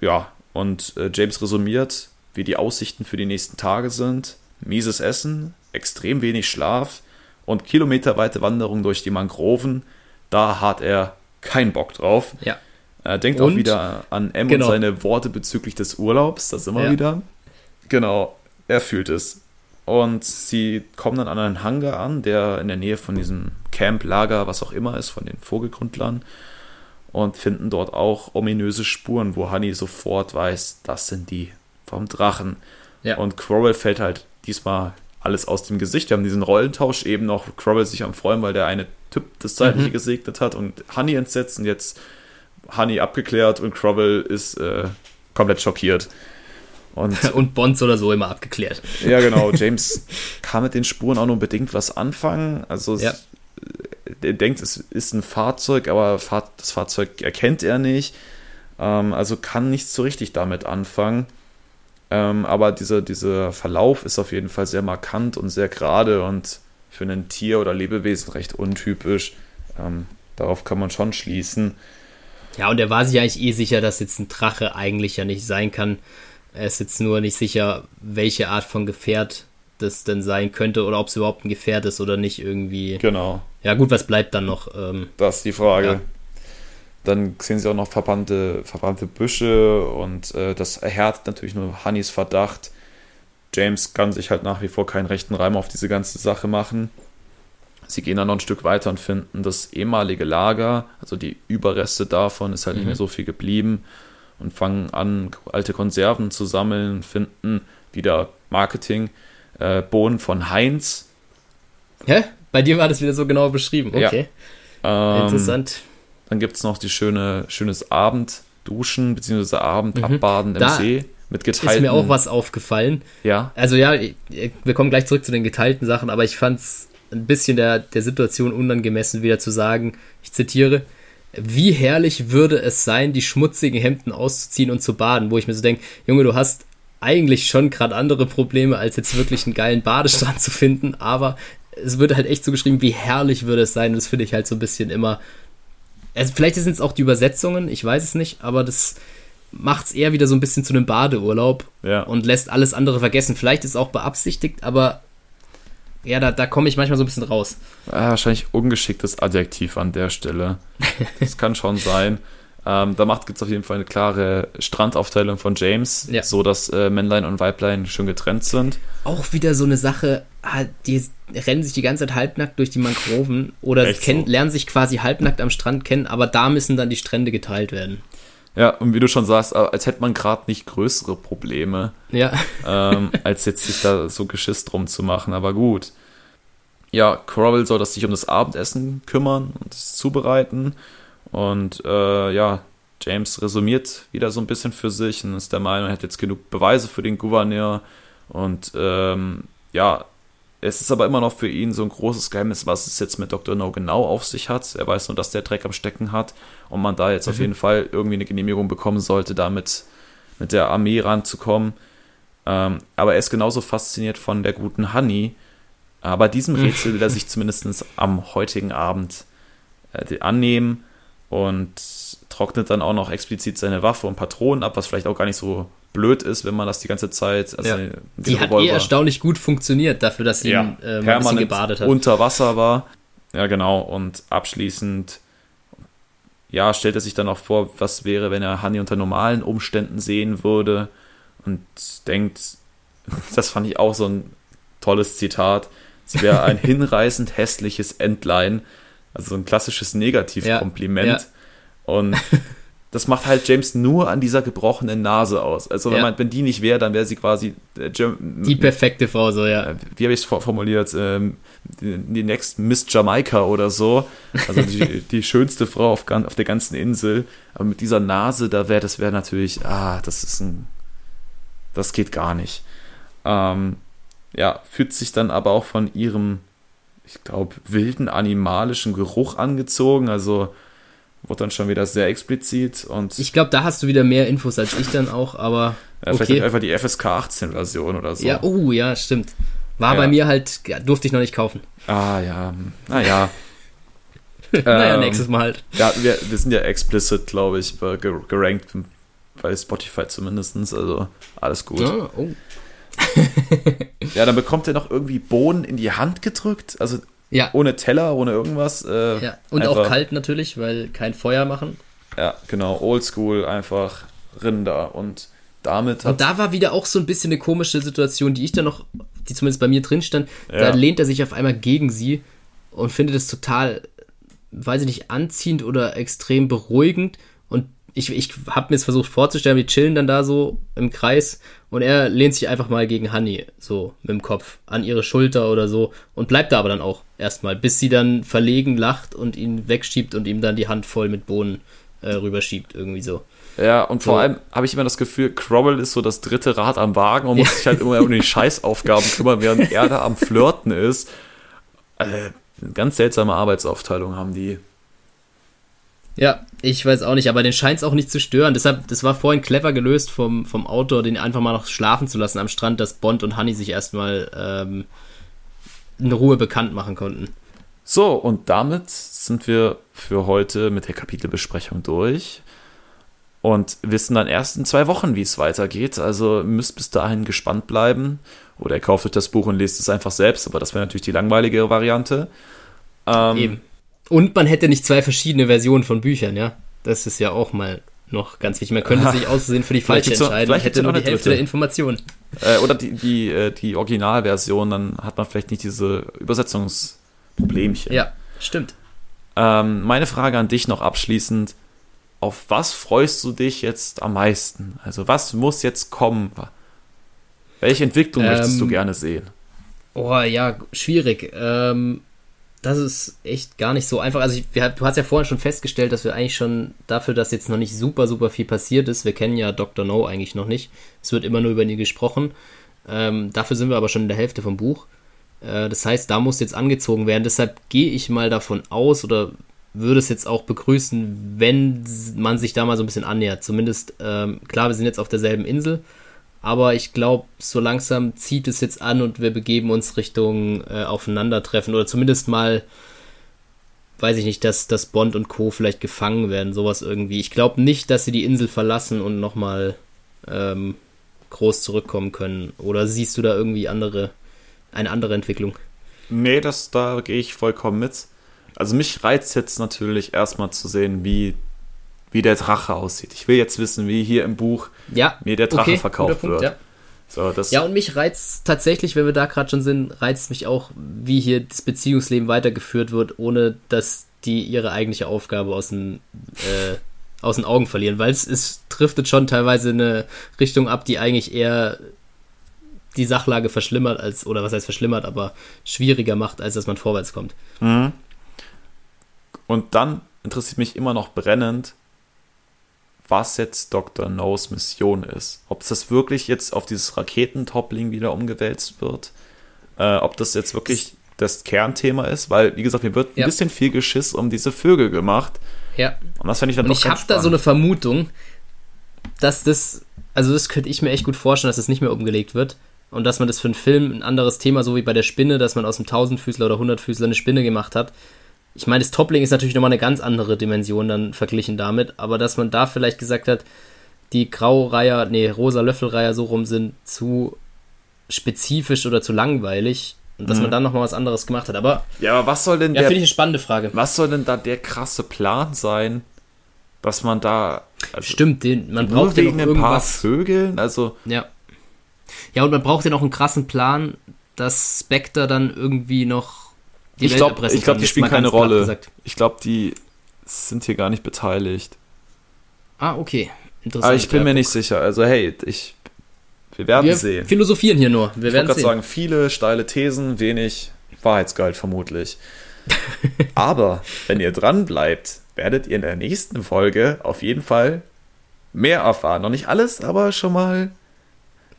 Ja, und äh, James resümiert, wie die Aussichten für die nächsten Tage sind. Mieses Essen, extrem wenig Schlaf Und kilometerweite Wanderung durch die Mangroven, da hat er keinen Bock drauf. Ja. Er denkt Und? auch wieder an M Genau. und seine Worte bezüglich des Urlaubs, das immer Ja. wieder. Genau, er fühlt es. Und sie kommen dann an einen Hangar an, der in der Nähe von diesem Camp, Lager, was auch immer ist, von den Vogelgrundlern. Und finden dort auch ominöse Spuren, wo Honey sofort weiß, das sind die vom Drachen. Ja. Und Quirrell fällt halt diesmal alles aus dem Gesicht. Wir haben diesen Rollentausch eben noch. Quirrell sich am Freuen, weil der eine Typ das Zeitliche Mhm. gesegnet hat und Honey entsetzt und jetzt Honey abgeklärt und Quirrell ist äh, komplett schockiert. Und *laughs* Und Bonds oder so immer abgeklärt. ja, genau. *laughs* James kann mit den Spuren auch nur bedingt was anfangen. Also es, Ja. er denkt, es ist ein Fahrzeug, aber Fahr- das Fahrzeug erkennt er nicht. Ähm, also kann nichts so richtig damit anfangen. Ähm, aber dieser, dieser Verlauf ist auf jeden Fall sehr markant und sehr gerade und für ein Tier oder Lebewesen recht untypisch. Ähm, darauf kann man schon schließen. Ja, und er war sich eigentlich eh sicher, dass jetzt ein Drache eigentlich ja nicht sein kann. Er ist jetzt nur nicht sicher, welche Art von Gefährt das denn sein könnte oder ob es überhaupt ein Gefährt ist oder nicht irgendwie. Genau. Ja, gut, was bleibt dann noch? Ähm, Das ist die Frage. Ja. Dann sehen sie auch noch verbrannte, verbrannte Büsche und äh, das erhärtet natürlich nur Honeys Verdacht. James kann sich halt nach wie vor keinen rechten Reim auf diese ganze Sache machen. Sie gehen dann noch ein Stück weiter und finden das ehemalige Lager, also die Überreste davon, ist halt nicht Mhm. mehr so viel geblieben und fangen an, alte Konserven zu sammeln, finden wieder Marketing, äh, Bohnen von Heinz. hä? Bei dir war das wieder so genau beschrieben. Ja. Okay. Ähm, Interessant. Dann gibt es noch die schöne, schönes Abendduschen bzw. Abendabbaden im Da See mit Ist geteilten. mir auch was aufgefallen. Ja, Also ja, wir kommen gleich zurück zu den geteilten Sachen, aber ich fand es ein bisschen der, der Situation unangemessen, wieder zu sagen, ich zitiere, wie herrlich würde es sein, die schmutzigen Hemden auszuziehen und zu baden, wo ich mir so denke, Junge, du hast eigentlich schon gerade andere Probleme, als jetzt wirklich einen geilen Badestrand zu finden, aber es wird halt echt so geschrieben, wie herrlich würde es sein, und das finde ich halt so ein bisschen immer, also vielleicht sind es auch die Übersetzungen, ich weiß es nicht, aber das macht es eher wieder so ein bisschen zu einem Badeurlaub ja. und lässt alles andere vergessen. Vielleicht ist es auch beabsichtigt, aber ja, da, da komme ich manchmal so ein bisschen raus. Ah, wahrscheinlich ungeschicktes Adjektiv an der Stelle. Das kann schon sein. *laughs* Ähm, da gibt es auf jeden Fall eine klare Strandaufteilung von James, Ja. so dass äh, Männlein und Weiblein schön getrennt sind. Auch wieder so eine Sache, ah, die rennen sich die ganze Zeit halbnackt durch die Mangroven oder kennen, so? lernen sich quasi halbnackt am Strand kennen, aber da müssen dann die Strände geteilt werden. Ja, und wie du schon sagst, äh, als hätte man gerade nicht größere Probleme, Ja, ähm, *laughs* als jetzt sich da so Geschiss drum zu machen, aber gut. Ja, Crowell soll das sich um das Abendessen kümmern und es zubereiten. Und äh, ja, James resümiert wieder so ein bisschen für sich und ist der Meinung, er hat jetzt genug Beweise für den Gouverneur. Und ähm, ja, es ist aber immer noch für ihn so ein großes Geheimnis, was es jetzt mit Dr. No genau auf sich hat. Er weiß nur, dass der Dreck am Stecken hat und man da jetzt auf jeden Fall irgendwie eine Genehmigung bekommen sollte, damit mit der Armee ranzukommen. Ähm, aber er ist genauso fasziniert von der guten Honey. Aber diesem Rätsel will er sich *laughs* zumindest am heutigen Abend äh, annehmen und trocknet dann auch noch explizit seine Waffe und Patronen ab, was vielleicht auch gar nicht so blöd ist, wenn man das die ganze Zeit. Also Ja. die hat eh erstaunlich gut funktioniert dafür, dass sie ja, äh, permanent gebadet hat. unter Wasser war. Ja, genau. Und abschließend, ja, stellt er sich dann auch vor, was wäre, wenn er Honey unter normalen Umständen sehen würde und denkt, *laughs* das fand ich auch so ein tolles Zitat, sie wäre ein *laughs* hinreißend hässliches Entlein, also so ein klassisches Negativkompliment. Ja, ja. Und *laughs* das macht halt James nur an dieser gebrochenen Nase aus. Also wenn, Ja. man, wenn die nicht wäre, dann wäre sie quasi äh, Jam- die perfekte Frau, so ja. äh, wie habe ich es formuliert, ähm, die, die Next Miss Jamaika oder so. Also die, *laughs* die schönste Frau auf, auf der ganzen Insel. Aber mit dieser Nase, da wäre das wäre natürlich, ah, das ist ein, das geht gar nicht. Ähm, ja, fühlt sich dann aber auch von ihrem, ich glaube, wilden animalischen Geruch angezogen. Also wurde dann schon wieder sehr explizit und Ich glaube, da hast du wieder mehr Infos als ich dann auch, aber ja, vielleicht okay. einfach die FSK 18 Version oder so. ja, oh ja, stimmt. War Ja. bei mir halt, ja, durfte ich noch nicht kaufen. Ah ja, naja. *laughs* naja, Ähm, nächstes Mal halt. Ja, wir, wir sind ja explicit, glaube ich, gerankt bei Spotify zumindest. Also alles gut. Ah, oh. Ja, dann bekommt er noch irgendwie Bohnen in die Hand gedrückt. Also Ja. Ohne Teller, ohne irgendwas. Äh, ja. Und einfach, auch kalt natürlich, weil kein Feuer machen. Ja, genau. Oldschool, einfach Rinder. Und damit Und da war wieder auch so ein bisschen eine komische Situation, die ich da noch, die zumindest bei mir drin stand. Ja. Da lehnt er sich auf einmal gegen sie und findet es total, weiß ich nicht, anziehend oder extrem beruhigend. Und ich, ich habe mir jetzt versucht vorzustellen, wir chillen dann da so im Kreis und er lehnt sich einfach mal gegen Honey so mit dem Kopf an ihre Schulter oder so und bleibt da aber dann auch erstmal, bis sie dann verlegen lacht und ihn wegschiebt und ihm dann die Hand voll mit Bohnen äh, rüberschiebt, irgendwie so. Ja, und vor So. allem habe ich immer das Gefühl, Crowell ist so das dritte Rad am Wagen und muss sich halt immer um die Scheißaufgaben kümmern, während er da am Flirten ist. Äh, eine ganz seltsame Arbeitsaufteilung haben die. Ja, ich weiß auch nicht, aber den scheint es auch nicht zu stören. Deshalb, das war vorhin clever gelöst vom, vom Autor, den einfach mal noch schlafen zu lassen am Strand, dass Bond und Honey sich erstmal ähm, in Ruhe bekannt machen konnten. So, und damit sind wir für heute mit der Kapitelbesprechung durch und wissen dann erst in zwei Wochen, wie es weitergeht. Also ihr müsst bis dahin gespannt bleiben. Oder ihr kauft euch das Buch und lest es einfach selbst, aber das wäre natürlich die langweiligere Variante. Ähm, Eben. Und man hätte nicht zwei verschiedene Versionen von Büchern, ja. Das ist ja auch mal noch ganz wichtig. Man könnte sich aussehen für die Vielleicht falsche entscheiden vielleicht hätte nur die Hälfte der Informationen. Äh, oder die, die, äh, die Originalversion, dann hat man vielleicht nicht diese Übersetzungsproblemchen. Ja, stimmt. Ähm, meine Frage an dich noch abschließend. Auf was freust du dich jetzt am meisten? Also was muss jetzt kommen? Welche Entwicklung möchtest du Ähm, gerne sehen? Oh ja, schwierig. Ähm, das ist echt gar nicht so einfach. Also ich, wir, du hast ja vorhin schon festgestellt, dass wir eigentlich schon dafür, dass jetzt noch nicht super, super viel passiert ist, wir kennen ja Dr. No eigentlich noch nicht. Es wird immer nur über ihn gesprochen. Ähm, dafür sind wir aber schon in der Hälfte vom Buch. Äh, das heißt, da muss jetzt angezogen werden. Deshalb gehe ich mal davon aus oder würde es jetzt auch begrüßen, wenn man sich da mal so ein bisschen annähert. Zumindest, ähm, klar, wir sind jetzt auf derselben Insel, aber ich glaube, so langsam zieht es jetzt an und wir begeben uns Richtung äh, Aufeinandertreffen oder zumindest mal, weiß ich nicht, dass, dass Bond und Co. vielleicht gefangen werden, sowas irgendwie. Ich glaube nicht, dass sie die Insel verlassen und nochmal ähm, groß zurückkommen können. Oder siehst du da irgendwie andere, eine andere Entwicklung? Nee, das, da gehe ich vollkommen mit. Also mich reizt jetzt natürlich erstmal zu sehen, wie, wie der Drache aussieht. Ich will jetzt wissen, wie hier im Buch Ja, mir der Drache okay, verkauft Punkt, wird. ja. So, Ja, und mich reizt tatsächlich, wenn wir da gerade schon sind, reizt mich auch, wie hier das Beziehungsleben weitergeführt wird, ohne dass die ihre eigentliche Aufgabe aus den, äh, aus den Augen verlieren, weil es, es driftet schon teilweise in eine Richtung ab, die eigentlich eher die Sachlage verschlimmert als, oder was heißt verschlimmert, aber schwieriger macht, als dass man vorwärts kommt. Mhm. Und dann interessiert mich immer noch brennend, was jetzt Dr. No's Mission ist. Ob das wirklich jetzt auf dieses Raketentoppling wieder umgewälzt wird. Äh, ob das jetzt wirklich das Kernthema ist, weil, wie gesagt, mir wird Ja. ein bisschen viel Geschiss um diese Vögel gemacht. Ja, Und das fände ich dann Und doch ich habe da so eine Vermutung, dass das, also das könnte ich mir echt gut vorstellen, dass das nicht mehr umgelegt wird. Und dass man das für einen Film ein anderes Thema, so wie bei der Spinne, dass man aus dem Tausendfüßler oder Hundertfüßler eine Spinne gemacht hat. Ich meine, das Toppling ist natürlich nochmal eine ganz andere Dimension dann verglichen damit, aber dass man da vielleicht gesagt hat, die Graureiher, nee, rosa Löffelreiher so rum sind zu spezifisch oder zu langweilig und dass Mhm. man dann nochmal was anderes gemacht hat. Aber Ja, aber was soll denn ja, der finde ich eine spannende Frage. was soll denn da der krasse Plan sein, dass man da also Stimmt, den, man braucht ja noch wegen ein paar irgendwas. Vögeln, also Ja. Ja, und man braucht ja noch einen krassen Plan, dass Spectre dann irgendwie noch die ich glaube, kann, die spielen keine Rolle. Ich glaube, die sind hier gar nicht beteiligt. Ah, okay. Interessant. Aber ich bin mir nicht sicher. Also hey, ich wir werden Wir sehen. philosophieren hier nur. Wir Ich wollte werden gerade sehen. sagen, viele steile Thesen, wenig Wahrheitsgehalt vermutlich. *laughs* Aber wenn ihr dran bleibt, werdet ihr in der nächsten Folge auf jeden Fall mehr erfahren. Noch nicht alles, aber schon mal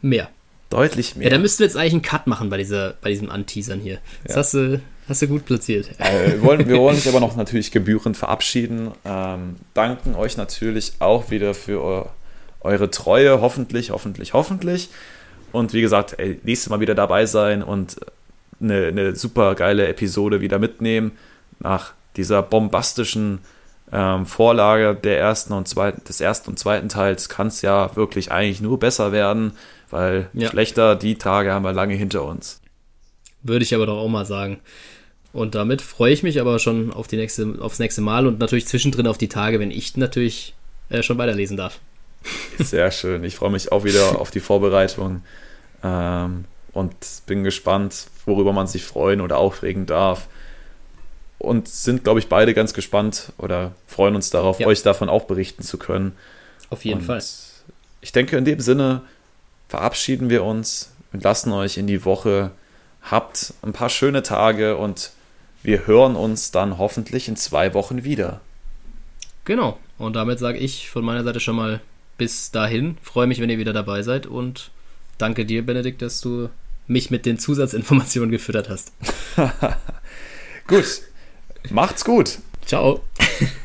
Mehr. deutlich mehr. Ja, da müssten wir jetzt eigentlich einen Cut machen bei, dieser, bei diesem Anteasern hier. Das Ja. hast, du, hast du gut platziert. Äh, wir, wollen, wir wollen uns aber noch natürlich gebührend verabschieden. Ähm, danken euch natürlich auch wieder für eu eure Treue. Hoffentlich, hoffentlich, hoffentlich. Und wie gesagt, ey, nächstes Mal wieder dabei sein und eine, eine super geile Episode wieder mitnehmen. Nach dieser bombastischen ähm, Vorlage der ersten und zweiten, des ersten und zweiten Teils kann es ja wirklich eigentlich nur besser werden, weil Ja. schlechter, die Tage haben wir lange hinter uns. Würde ich aber doch auch mal sagen. Und damit freue ich mich aber schon auf die nächste, aufs nächste Mal und natürlich zwischendrin auf die Tage, wenn ich natürlich äh, schon weiterlesen darf. Sehr schön. Ich freue mich auch wieder auf die Vorbereitung ähm, und bin gespannt, worüber man sich freuen oder aufregen darf. Und sind, glaube ich, beide ganz gespannt oder freuen uns darauf, ja. euch davon auch berichten zu können. Auf jeden und Fall. Ich denke, in dem Sinne verabschieden wir uns und lassen euch in die Woche. Habt ein paar schöne Tage und wir hören uns dann hoffentlich in zwei Wochen wieder. Genau. Und damit sage ich von meiner Seite schon mal bis dahin. Freue mich, wenn ihr wieder dabei seid und danke dir, Benedikt, dass du mich mit den Zusatzinformationen gefüttert hast. *laughs* gut. Macht's gut. Ciao. *laughs*